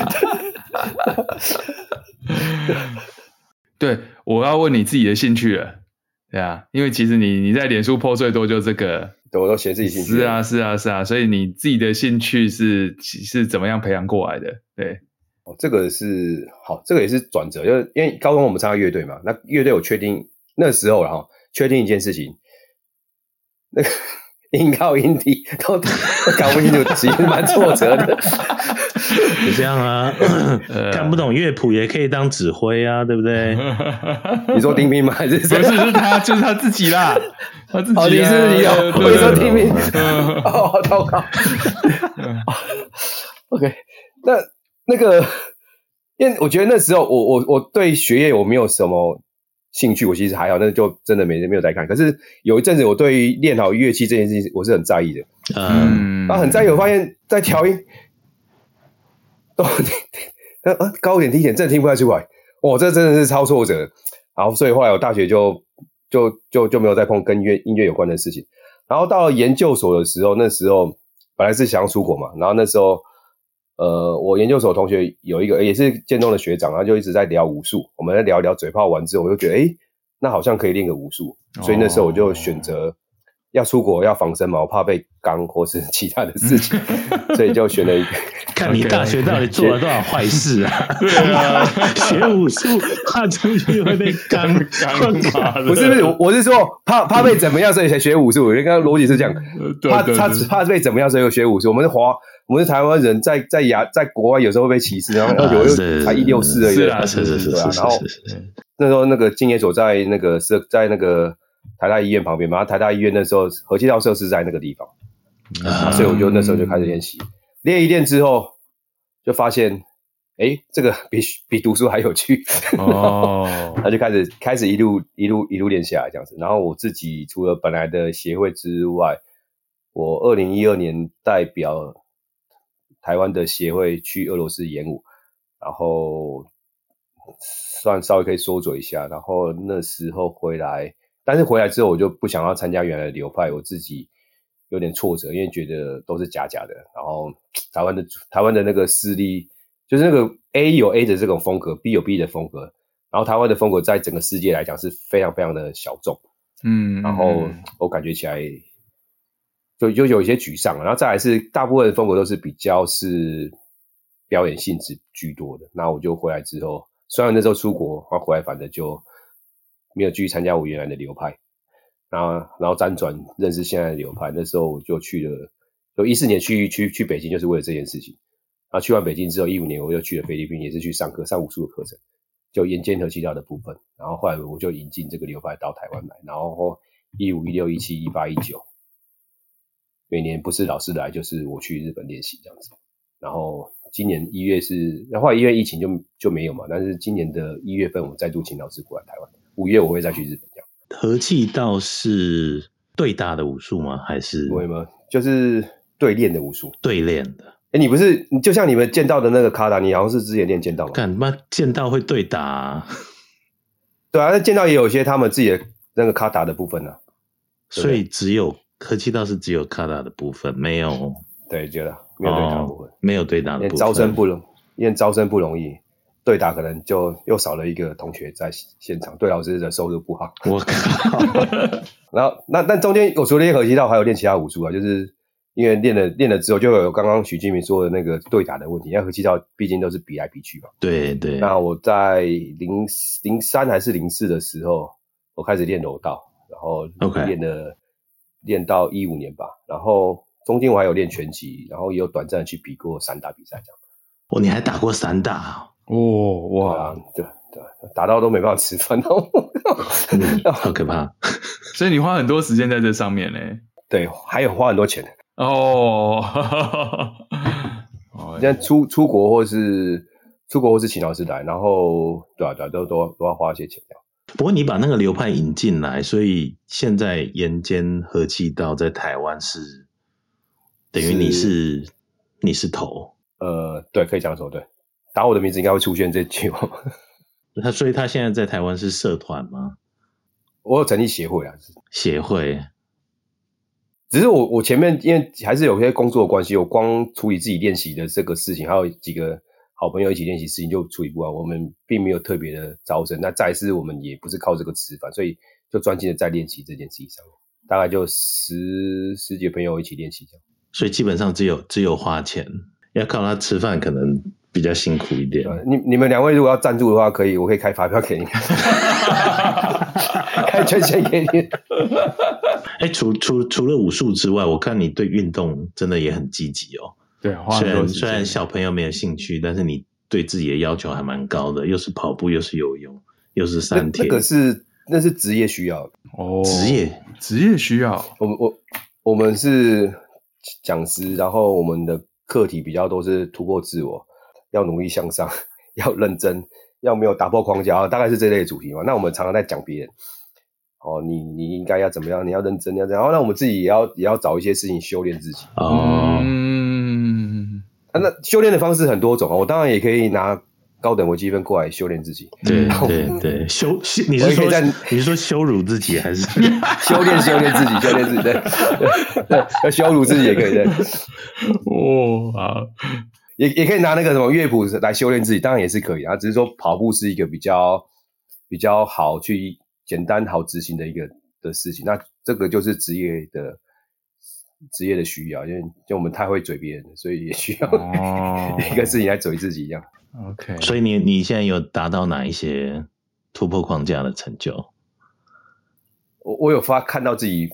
对，我要问你自己的兴趣了。对啊，因为其实你你在脸书 po 最多就这个。我都写自己兴趣。是啊，是啊，是啊，所以你自己的兴趣是是怎么样培养过来的？对，哦，这个是好，这个也是转折，就是因为高中我们参加乐队嘛，那乐队我确定那时候然后确定一件事情，那个音高音低都都搞不清楚，其实蛮挫折的。你这样啊，(laughs) 看不懂乐谱也可以当指挥啊，对不对？你说丁斌吗？还是不是？是他，就是他自己啦。(laughs) 他自己、你是你有，我说丁斌。哦，糟糕。(laughs) OK，那那个，因为我觉得那时候我我我对学业我没有什么兴趣，我其实还好，那就真的没没有在看。可是有一阵子，我对于练好乐器这件事情，我是很在意的。嗯，然后很在意，我发现，在调音。都 (laughs) 啊高一点低一点，真的听不太出来。哇，这真的是超挫折。然后，所以后来我大学就就就就没有再碰跟音乐音乐有关的事情。然后到了研究所的时候，那时候本来是想要出国嘛。然后那时候，呃，我研究所同学有一个也是建中的学长，他就一直在聊武术。我们在聊一聊嘴炮完之后，我就觉得，哎，那好像可以练个武术。所以那时候我就选择。要出国要防身嘛，我怕被刚或是其他的事情，(laughs) 所以就选了一个。(laughs) 看你大学到底做了多少坏事啊？对啊，学武术怕出去会被刚刚。不是不是，我是说怕怕被怎么样，所以才学武术。因为刚刚逻辑是这样，怕他怕被怎么样，所以学武术。我们是华，我们是台湾人，在在亚在国外有时候会被歧视，然后有又才一六四而已。是啊，是是是是。然后那时候那个敬业所在那个是在那个。台大医院旁边嘛，台大医院那时候合气道设施在那个地方，嗯、所以我就那时候就开始练习，练一练之后就发现，哎，这个 (laughs) 比比读书还有趣。哦，(laughs) 他就开始开始一路一路一路练下来这样子。然后我自己除了本来的协会之外，我二零一二年代表台湾的协会去俄罗斯演武，然后算稍微可以缩嘴一下，然后那时候回来。但是回来之后，我就不想要参加原来的流派，我自己有点挫折，因为觉得都是假假的。然后台湾的台湾的那个势力，就是那个 A 有 A 的这种风格，B 有 B 的风格。然后台湾的风格在整个世界来讲是非常非常的小众，嗯。然后我感觉起来就就有一些沮丧。然后再来是大部分的风格都是比较是表演性质居多的。那我就回来之后，虽然那时候出国，然后回来反正就。没有继续参加我原来的流派，然后然后辗转认识现在的流派。那时候我就去了，就一四年去去去北京，就是为了这件事情。然后去完北京之后，一五年我又去了菲律宾，也是去上课上武术的课程，就沿肩合气道的部分。然后后来我就引进这个流派到台湾来。然后一五、一六、一七、一八、一九，每年不是老师来，就是我去日本练习这样子。然后今年一月是，然后因为疫情就就没有嘛。但是今年的一月份，我再度请老师过来台湾。五月我会再去日本。这样，合气道是对打的武术吗？还是不会吗？就是对练的武术，对练的。哎、欸，你不是就像你们剑道的那个卡达，你好像是之前练剑道吗？干嘛剑道会对打、啊？对啊，那剑道也有一些他们自己的那个卡达的部分呢、啊。所以只有合气道是只有卡达的部分，没有。对，觉得没有对打的部分，哦、没有对打的部分，招生不容，因为招生不容易，对打可能就又少了一个同学在现场，对老师的收入不好。我靠！然后那但中间我除了练合气道，还有练其他武术啊，就是因为练了练了之后，就有刚刚许基明说的那个对打的问题，因为合气道毕竟都是比来比去嘛。对对。那我在零零三还是零四的时候，我开始练柔道，然后练了.练到一五年吧，然后。中间我还有练拳击，然后也有短暂去比过散打比赛这样。哦，你还打过散打？哦，哇，对对，打到都没办法吃饭哦、嗯，(laughs) 好可怕。(laughs) 所以你花很多时间在这上面呢？对，还有花很多钱 (laughs) 哦。现在出出国或是出国或是请老师来，然后对啊对啊，都都都要花一些钱。不过你把那个流派引进来，所以现在岩间合气道在台湾是。等于你是，是你是头，呃，对，可以这样说，对，打我的名字应该会出现这句话。(laughs) 他所以他现在在台湾是社团吗？我有成立协会啊，协会。只是我我前面因为还是有些工作的关系，我光处理自己练习的这个事情，还有几个好朋友一起练习事情就处理不完。我们并没有特别的招生，那再是我们也不是靠这个吃饭，所以就专心的在练习这件事情上面。大概就十十几个朋友一起练习这样。所以基本上只有只有花钱，要靠他吃饭可能比较辛苦一点。你你们两位如果要赞助的话，可以，我可以开发票给你，(laughs) 开捐钱给你。(laughs) 哎、欸，除除除了武术之外，我看你对运动真的也很积极哦。对，虽然虽然小朋友没有兴趣，但是你对自己的要求还蛮高的，又是跑步，又是游泳，又是三铁。那个是那是职业需要哦，职业职业需要。我们我我们是。讲师，然后我们的课题比较都是突破自我，要努力向上，要认真，要没有打破框架，大概是这类的主题嘛。那我们常常在讲别人，哦，你你应该要怎么样？你要认真，要这样。然后那我们自己也要也要找一些事情修炼自己。哦，嗯，啊、那修炼的方式很多种，我当然也可以拿。高等微积分过来修炼自己，对对 (laughs) 对，修你是说在你是说羞辱自己还是 (laughs) 修炼修炼自己修炼自己？对 (laughs) 对，要羞辱自己也可以对。哦，好，也也可以拿那个什么乐谱来修炼自己，当然也是可以啊。只是说跑步是一个比较比较好去简单好执行的一个的事情。那这个就是职业的职业的需要，因为就我们太会嘴别人，所以也需要、哦、(laughs) 一个事情来嘴自己一样。OK，所以你你现在有达到哪一些突破框架的成就？我我有发看到自己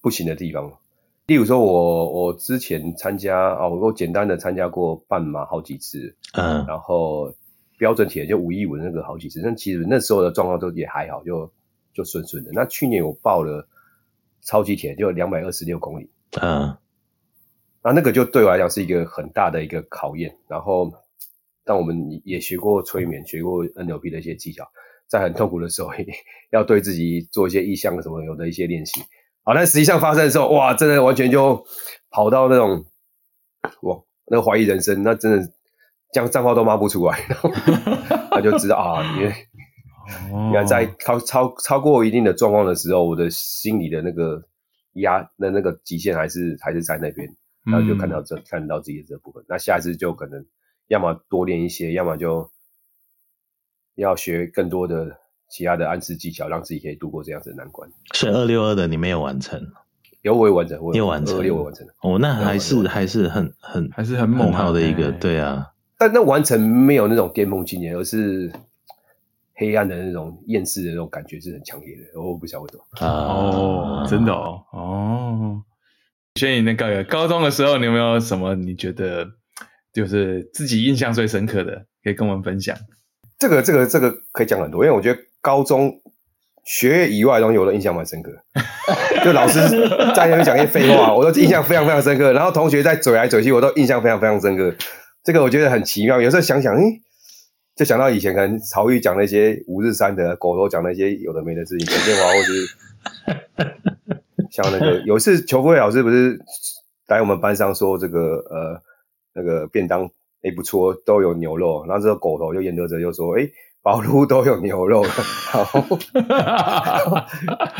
不行的地方，例如说我我之前参加啊，我简单的参加过半马好几次，嗯，然后标准铁就吴一文那个好几次，那其实那时候的状况都也还好，就就顺顺的。那去年我报了超级铁，就两百二十六公里，嗯，那那个就对我来讲是一个很大的一个考验，然后。但我们也学过催眠，学过 NLP 的一些技巧，在很痛苦的时候，(laughs) 要对自己做一些意向什么有的一些练习。好，但实际上发生的时候，哇，真的完全就跑到那种，哇，那个怀疑人生，那真的将脏话都骂不出来，然后 (laughs) 他就知道啊，因为你看在超超超过一定的状况的时候，我的心里的那个压那那个极限还是还是在那边，然后就看到这、嗯、看到自己的这部分，那下一次就可能。要么多练一些，要么就要学更多的其他的暗示技巧，让自己可以度过这样子的难关。所以二六二的你没有完成？有，我也完成，我有完成，二六我完成了。哦，那还是还是很很还是很猛好的一个，欸、对啊。但那完成没有那种巅峰经验，而是黑暗的那种厌世的那种感觉是很强烈的。我不晓得为什么啊？哦，真的哦，哦。所以那个高中的时候，你有没有什么你觉得？就是自己印象最深刻的，可以跟我们分享。这个、这个、这个可以讲很多，因为我觉得高中学业以外的东西，我都印象蛮深刻。(laughs) 就老师在那边讲一些废话，(laughs) 我都印象非常非常深刻。然后同学在嘴来嘴去，我都印象非常非常深刻。这个我觉得很奇妙。有时候想想，诶，就想到以前可能曹禺讲那些五日三的，狗头讲那些有的没的事情，陈建华或是像那个有一次裘辉老师不是来我们班上说这个呃。那个便当诶不错，都有牛肉，然后这个狗头就严德哲就说，诶宝路都有牛肉了，然 (laughs) 后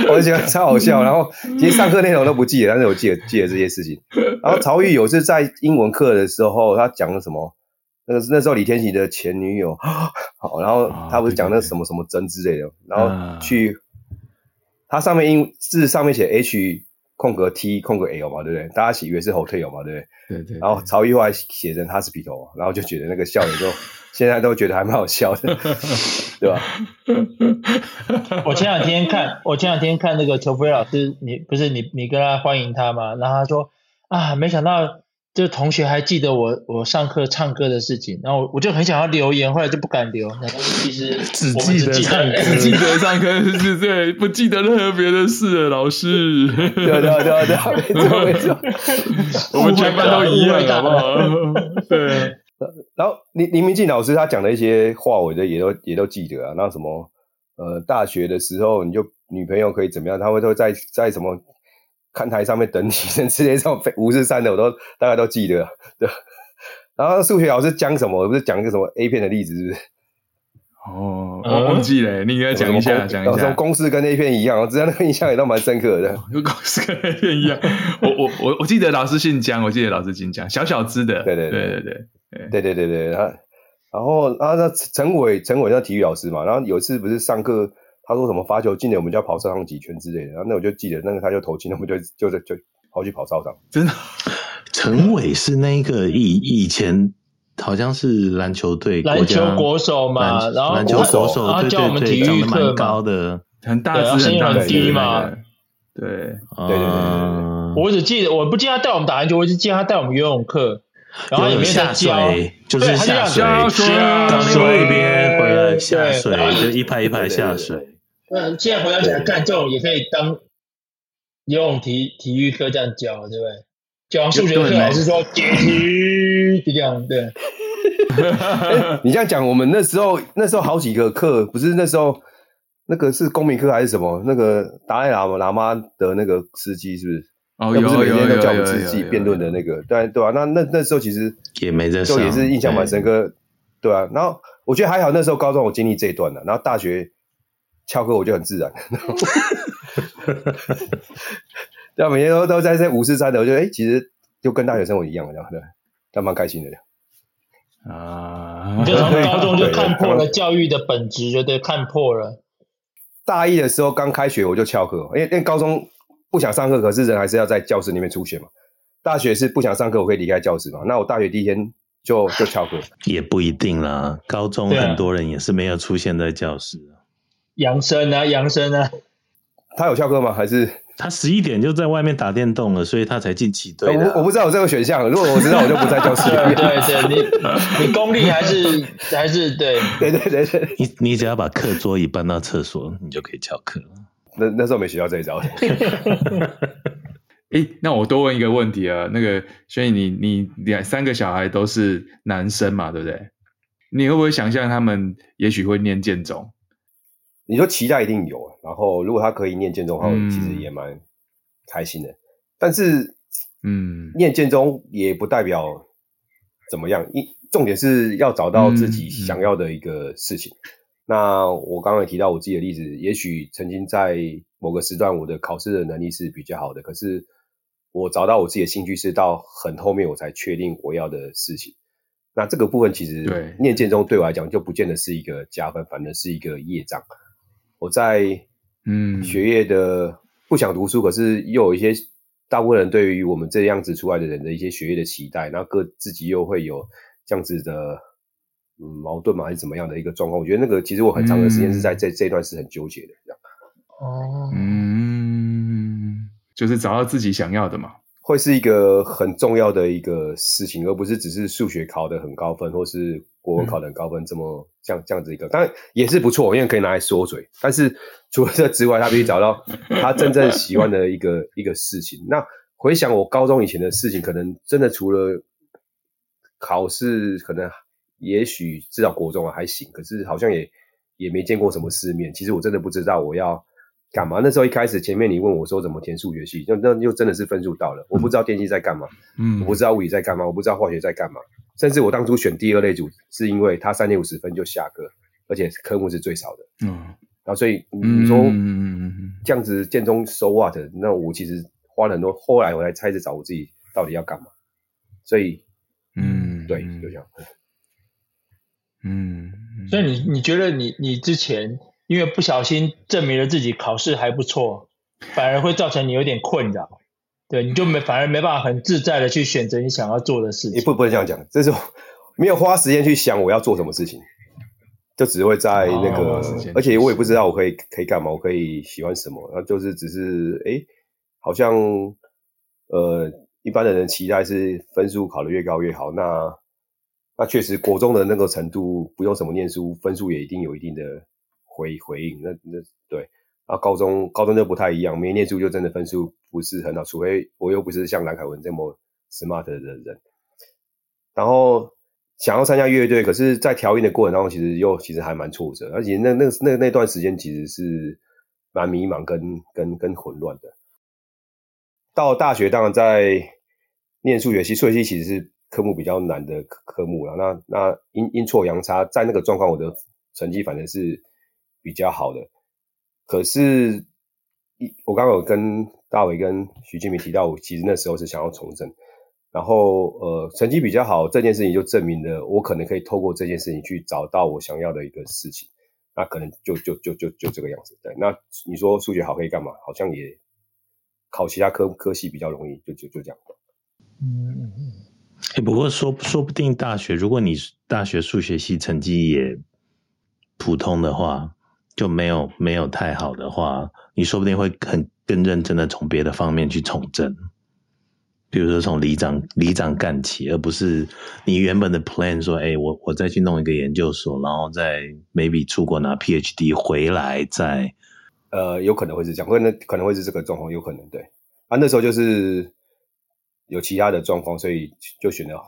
我觉得超好笑。然后其实上课内容都不记得，但是我记得记得这些事情。然后曹禺有次在英文课的时候，他讲了什么？那个那时候李天喜的前女友，好，(gasps) 然后他不是讲那什么什么针之类的，然后去他上面英字上面写 H 空格 T 空格 L 嘛，对不对？大家以为是 hotel 嘛，对不对？对对。然后曹禺后来写成 hospital，然后就觉得那个笑点就。现在都觉得还蛮好笑的，对吧？(laughs) 我前两天看，我前两天看那个裘福瑞老师，你不是你你跟他欢迎他吗？然后他说啊，没想到这同学还记得我我上课唱歌的事情，然后我就很想要留言，后来就不敢留。然后其实只记得唱歌，(laughs) 只记得上课，是对，不记得任何别的事了，老师。对对对对，没错 (laughs) 没错，我们全班都一样，好不好？(laughs) 对。然后林林明进老师他讲的一些话，我觉得也都也都记得啊。那什么呃，大学的时候你就女朋友可以怎么样？他会都在在什么看台上面等你，之类这种五十三的，我都大概都记得。对。然后数学老师讲什么？我不是讲一个什么 A 片的例子，是不是？哦，我忘记了，你应该讲一下，讲一下。什么公式跟 A 片一样，我知道那个印象也都蛮深刻的。(laughs) 公式跟 A 片一样，我我我我记得老师姓江，我记得老师姓江，小小只的。对对对对对。对对对对，然后然后啊，那陈伟陈伟那体育老师嘛，然后有一次不是上课，他说什么发球进了，我们就要跑操场几圈之类的，然后那我就记得那个他就投进，那我们就就就就跑去跑操场。真的，陈伟是那个以以前好像是篮球队篮球国手嘛，然后篮球国手，对对对，长得蛮高的，很大只，很低嘛。对对对对对，我只记得我不记得他带我们打篮球，我只记得他带我们游泳课。然后也没下水，就是下水，到另外一边回来下水，就一排一排下水。嗯，现在回想起来干，这种也可以当游泳体体育课这样教，对不对？教完数学课老师说解题，就这样对。(laughs) 你这样讲，我们那时候那时候好几个课，不是那时候那个是公民课还是什么？那个达赖喇嘛喇嘛的那个司机是不是？哦，又不是每天都教我们自己辩论的那个，对对吧？那那那时候其实也没在就也是印象蛮深刻，对啊。然后我觉得还好，那时候高中我经历这一段了，然后大学翘课我就很自然，(laughs) 对啊，每天都都在这五四三的，我觉得哎，其实就跟大学生活一样，这样对，但蛮开心的。啊，你就从高中就看破了教育的本质，就对，看破了。大一的时候刚开学我就翘课，因为因为高中。不想上课，可是人还是要在教室里面出现嘛。大学是不想上课，我可以离开教室嘛。那我大学第一天就就翘课，也不一定啦。高中很多人也是没有出现在教室。杨生啊，杨生啊，他有翘课吗？还是他十一点就在外面打电动了，所以他才进旗队。我我不知道有这个选项，如果我知道，我就不在教室里面。(laughs) 对对，你你功力还是还是对对对对对。你你只要把课桌椅搬到厕所，你就可以翘课了。那那时候没学到这一招。(laughs) 哎，那我多问一个问题啊，那个所以你你两三个小孩都是男生嘛，对不对？你会不会想象他们也许会念建中？你说期待一定有，然后如果他可以念建中的话，其实也蛮开心的。嗯、但是，嗯，念建中也不代表怎么样，一重点是要找到自己想要的一个事情。嗯嗯那我刚刚也提到我自己的例子，也许曾经在某个时段，我的考试的能力是比较好的，可是我找到我自己的兴趣是到很后面我才确定我要的事情。那这个部分其实念建中对我来讲就不见得是一个加分，反而是一个业障。我在嗯学业的不想读书，可是又有一些大部分人对于我们这样子出来的人的一些学业的期待，然后各自己又会有这样子的。嗯，矛盾嘛，还是怎么样的一个状况？我觉得那个其实我很长的时间是在这、嗯、这段是很纠结的，这样。哦，嗯，就是找到自己想要的嘛，会是一个很重要的一个事情，而不是只是数学考得很高分，或是国文考得很高分，这么这样这样子一个，当然也是不错，因为可以拿来说嘴。但是除了这之外，他必须找到他真正喜欢的一个一个事情。那回想我高中以前的事情，可能真的除了考试，可能。也许至少国中啊还行，可是好像也也没见过什么世面。其实我真的不知道我要干嘛。那时候一开始前面你问我说怎么填数学系，就那又真的是分数到了，我不知道电机在干嘛，嗯，我不知道物理在干嘛，我不知道化学在干嘛。甚至我当初选第二类组是因为它三点五十分就下课，而且科目是最少的。嗯，然后所以你说这样子建中 so what？那我其实花了很多，后来我才开始找我自己到底要干嘛。所以，嗯，对，就这样。嗯，所以你你觉得你你之前因为不小心证明了自己考试还不错，反而会造成你有点困扰，对，你就没反而没办法很自在的去选择你想要做的事情。你不不能这样讲，这是没有花时间去想我要做什么事情，就只会在那个，而且我也不知道我可以可以干嘛，我可以喜欢什么，然后就是只是哎，好像呃一般的人期待是分数考得越高越好，那。那确实，国中的那个程度不用什么念书，分数也一定有一定的回回应。那那对，啊，高中高中就不太一样，没念书就真的分数不是很好，除非我又不是像蓝凯文这么 smart 的人。然后想要参加乐队，可是，在调音的过程当中，其实又其实还蛮挫折，而且那那那那段时间其实是蛮迷茫跟跟跟混乱的。到大学，当然在念数学系，数学系其实是。科目比较难的科目了，那那阴阴错阳差，在那个状况，我的成绩反正是比较好的。可是，一我刚刚有跟大伟跟徐建明提到，我其实那时候是想要从政，然后呃，成绩比较好这件事情就证明了我可能可以透过这件事情去找到我想要的一个事情，那可能就就就就就这个样子。对，那你说数学好可以干嘛？好像也考其他科科系比较容易，就就就这样。嗯嗯嗯。欸、不过说说不定大学，如果你大学数学系成绩也普通的话，就没有没有太好的话，你说不定会很更认真的从别的方面去从政，比如说从里长里长干起，而不是你原本的 plan 说，哎、我我再去弄一个研究所，然后再 maybe 出国拿 PhD 回来再，呃，有可能会是这样，可能可能会是这个状况，有可能对，啊，那时候就是。有其他的状况，所以就选了。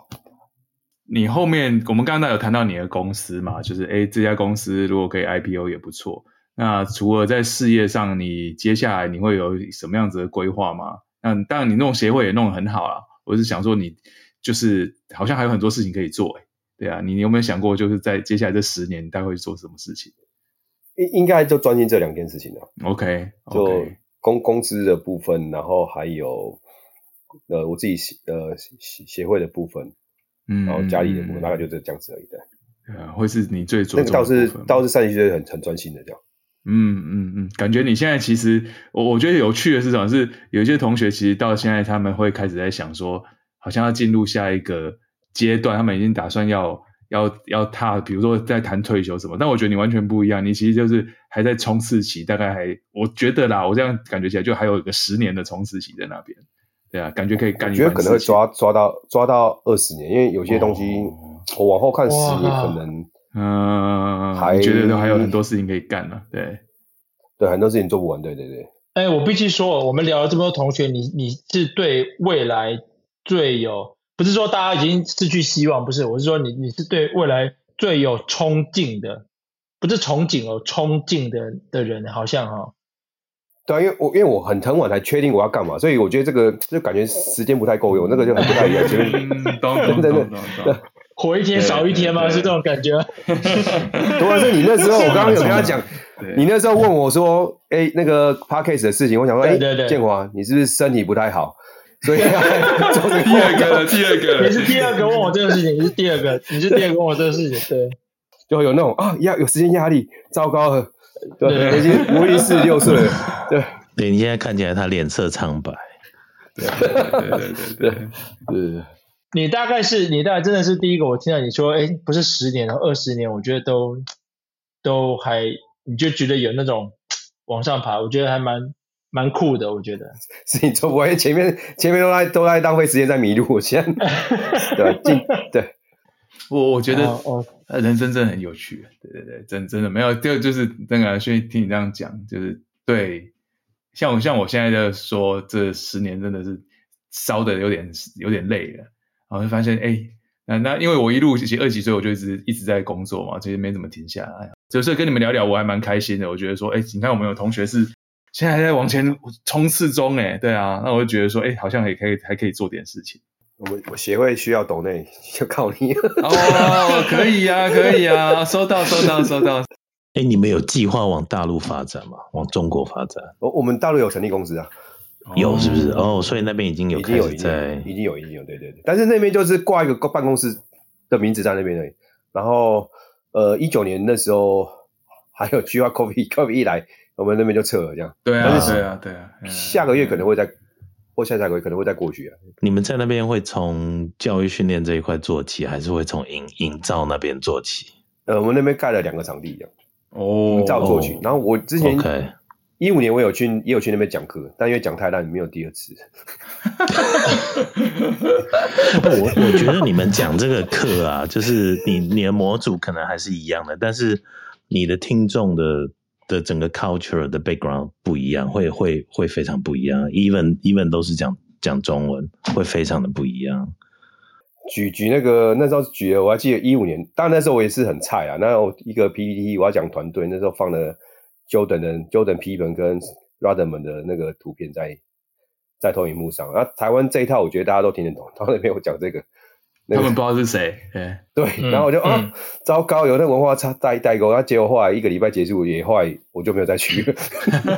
你后面我们刚刚有谈到你的公司嘛，就是哎，这家公司如果可以 IPO 也不错。那除了在事业上，你接下来你会有什么样子的规划吗？那当然，你弄协会也弄得很好啊。我是想说，你就是好像还有很多事情可以做，哎，对啊，你有没有想过，就是在接下来这十年，你大概会做什么事情？应应该就专心这两件事情了。OK，就公公司的部分，然后还有。呃，我自己呃协协会的部分，嗯，然后家里的部分，大概就是这样子而已的。呃，会是你最主要的倒是倒是三十岁很很专心的这样。嗯嗯嗯，感觉你现在其实我我觉得有趣的是什么？是有些同学其实到现在他们会开始在想说，好像要进入下一个阶段，他们已经打算要要要踏，比如说在谈退休什么。但我觉得你完全不一样，你其实就是还在冲刺期，大概还我觉得啦，我这样感觉起来就还有一个十年的冲刺期在那边。对啊，感觉可以干。我觉得可能会抓抓到抓到二十年，因为有些东西、哦、我往后看十年可能，嗯，还觉得还有很多事情可以干呢。对，对，很多事情做不完。对对对。哎、欸，我必须说，我们聊了这么多同学，你你是对未来最有，不是说大家已经失去希望，不是，我是说你你是对未来最有冲劲的，不是憧憬哦，冲劲的的人，好像哈、哦。对啊，因为我因为我很很晚才确定我要干嘛，所以我觉得这个就感觉时间不太够用，那个就很不太一样。(laughs) 真的，活一天少一天吗？是这种感觉。主要是你那时候，我刚刚有跟他讲，你那时候问我说：“哎，那个 Podcast 的事情，我想说，哎，建华，你是不是身体不太好？”所以，(laughs) 第二个，第二个，你是第二个问我这个事情，你是第二个，你是第二个问我这个事情，对，就有那种啊压有时间压力，糟糕了。对，已经五十四六岁了。(laughs) 对，对你现在看起来他脸色苍白。对对对对对对。你大概是你大概真的是第一个，我听到你说，哎，不是十年，二十年，我觉得都都还，你就觉得有那种往上爬，我觉得还蛮蛮酷的，我觉得。是你做不完，前面前面都在都在浪费时间在迷路，我现在对进 (laughs) 对。我我觉得人生真的很有趣，对对对，真真的没有，就就是那个，所以听你这样讲，就是对，像我像我现在就说，这十年真的是烧的有点有点累了，然后就发现，哎，那那因为我一路其实二十几岁我就一直一直在工作嘛，其实没怎么停下来，就是跟你们聊聊，我还蛮开心的，我觉得说，哎，你看我们有同学是现在还在往前冲刺中，哎，对啊，那我就觉得说，哎，好像也可以还可以做点事情。我们我协会需要抖内，就靠你。(laughs) 哦，可以呀、啊，可以呀、啊，收到，收到，收到。哎，你们有计划往大陆发展吗？往中国发展？我我们大陆有成立公司啊，有是不是？哦，所以那边已经有，已经有，在，已经有，已经有，对对对。但是那边就是挂一个办公室的名字在那边而已。然后，呃，一九年那时候还有计划，COVID，COVID 一来，我们那边就撤了，这样。对啊，对啊，对啊。下个月可能会再，或下下个月可能会再过去啊。你们在那边会从教育训练这一块做起，还是会从营营造那边做起？呃，我们那边盖了两个场地，这样。哦，照做起。然后我之前一五年我有去，也有去那边讲课，但因为讲太烂，没有第二次。(laughs) 我我觉得你们讲这个课啊，就是你你的模组可能还是一样的，但是你的听众的的整个 culture 的 background 不一样，会会会非常不一样。even even 都是讲讲中文，会非常的不一样。举举那个那时候举了，我还记得一五年，当然那时候我也是很菜啊。那我一个 PPT 我要讲团队，那时候放了 Jordan 的 Jordan Pippen 跟 Rodman 的那个图片在在投影幕上。那台湾这一套我觉得大家都听得懂，他们那边我讲这个，那个、他们不知道是谁。(laughs) 对，对，然后我就、嗯、啊，糟糕，有那文化差代代沟。然后结果后来一个礼拜结束也后来我就没有再去了。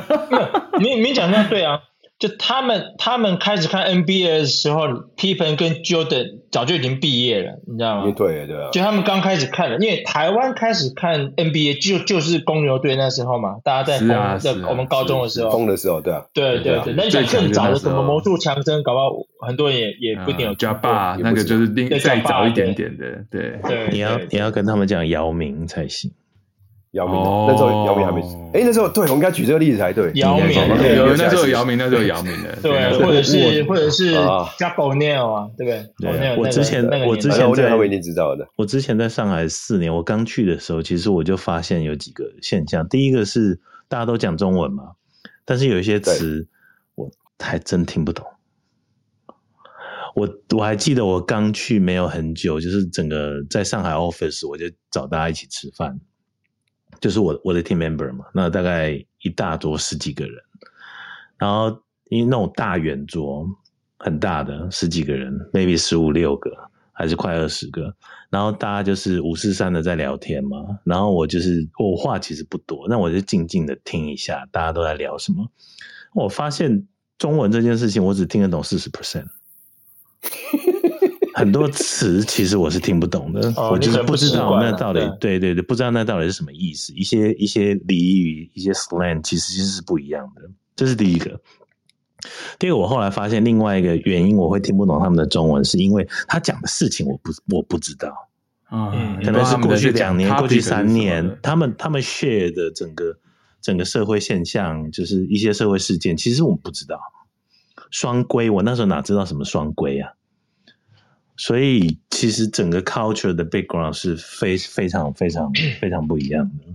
(laughs) 你你讲那对啊。就他们，他们开始看 NBA 的时候，Pippen 跟 Jordan 早就已经毕业了，你知道吗？对对啊。就他们刚开始看了，因为台湾开始看 NBA 就就是公牛队那时候嘛，大家在疯，在我们高中的时候，疯的时候，对啊。对对对，那你讲更早的什么魔术强森，搞不好很多人也也不一定有。加霸那个就是另再早一点点的，对对。你要你要跟他们讲姚明才行。姚明，那时候姚明还没，哎，那时候对，我们应该举这个例子才对。姚明，有那时候姚明，那时候姚明的，(laughs) 对，或者是或者是加宝尼尔啊，对不对？对，我之前我之前在我一定知道的。我之前在上海四年，我刚去的时候，其实我就发现有几个现象。第一个是大家都讲中文嘛，但是有一些词我还真听不懂。我我还记得我刚去没有很久，就是整个在上海 office，我就找大家一起吃饭。就是我我的 team member 嘛，那大概一大桌十几个人，然后因为那种大圆桌很大的十几个人，maybe 十五六个还是快二十个，然后大家就是五四三的在聊天嘛，然后我就是我话其实不多，那我就静静的听一下大家都在聊什么，我发现中文这件事情我只听得懂四十 percent。(laughs) 很多词其实我是听不懂的，哦、我就是不知道那到底对对对，不知道那到底是什么意思。一些一些俚语、一些 slang 其实其实是不一样的。这是第一个。第二个，我后来发现另外一个原因，我会听不懂他们的中文，是因为他讲的事情我不我不知道。嗯，可能是过去两年、过去三年，他们他们 share 的整个整个社会现象，就是一些社会事件，其实我们不知道。双规，我那时候哪知道什么双规啊？所以其实整个 culture 的 background 是非非常非常 (clears throat) 非常不一样的。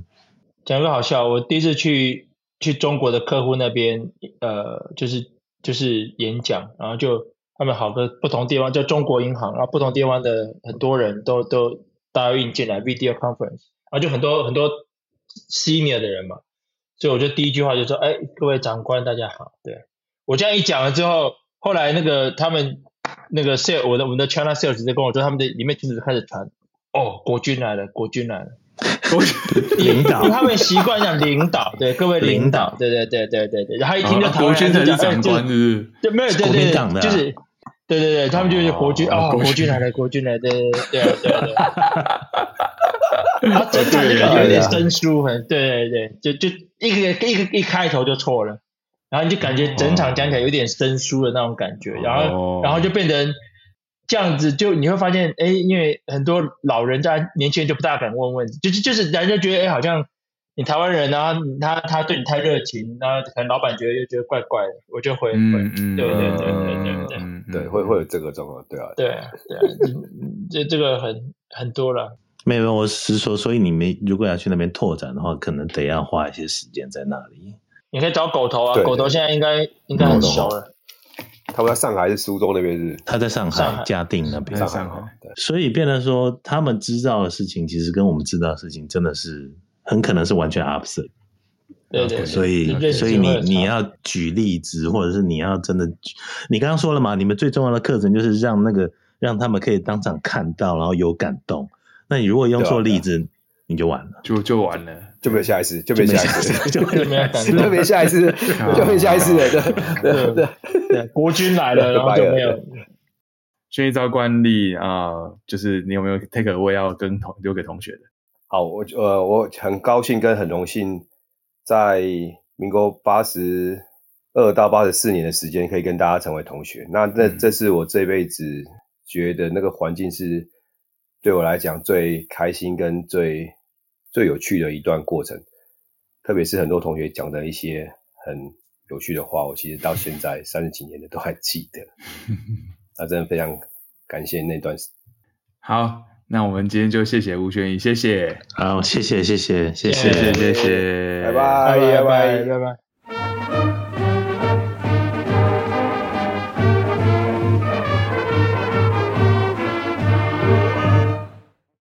讲个好笑，我第一次去去中国的客户那边，呃，就是就是演讲，然后就他们好多不同地方叫中国银行，然后不同地方的很多人都都答应进来 video conference，然后就很多很多 senior 的人嘛，所以我就第一句话就说：“哎，各位长官大家好。”对，我这样一讲了之后，后来那个他们。那个 sales，我的我们的 China sales 在跟我说，他们的里面就是开始传，哦，国军来了，国军来了，国军。领导，(laughs) 他们习惯讲领导，对，各位领导，对对对对对对，然后一听就台湾人就讲，就就没有对对对，就是对对对，他们就是国军啊，国军。来了，国军来了，对对对对 (laughs) 对，有点生疏，很对对对，就就一个一个一开头就错了。然后你就感觉整场讲起来有点生疏的那种感觉，然后然后就变成这样子，就你会发现，哎，因为很多老人家、年轻人就不大敢问问题，就是就是人家觉得，哎，好像你台湾人啊，他他对你太热情，然后可能老板觉得又觉得怪怪的，我就会会，对对对对对对，对会会有这个状况，对啊，对啊对啊，这这个很很多了。没有，我是说，所以你们如果要去那边拓展的话，可能得要花一些时间在那里。你可以找狗头啊，狗头现在应该应该很熟了。他们在上海还是苏州那边是？他在上海嘉定那边。上海，所以变得说，他们知道的事情，其实跟我们知道的事情，真的是很可能是完全 opposite。对对，所以所以你你要举例子，或者是你要真的，你刚刚说了嘛，你们最重要的课程就是让那个让他们可以当场看到，然后有感动。那你如果用错例子，你就完了，就就完了，就没有下一次，就没下一次，就没有 (laughs) 就没下一次，(laughs) 就没下一次了。对对对对，国军来了，然后就没有。宣一招惯例啊，就是你有没有 take away 要跟同留给同学的？好，我呃我很高兴跟很荣幸，在民国八十二到八十四年的时间，可以跟大家成为同学。那这这是我这辈子觉得那个环境是对我来讲最开心跟最最有趣的一段过程。特别是很多同学讲的一些很有趣的话，我其实到现在三十几年的都还记得。(laughs) 那真的非常感谢那段时。好，那我们今天就谢谢吴宣仪，谢谢。好，谢谢，谢谢，谢谢，谢谢，谢谢，拜拜，拜拜，拜拜。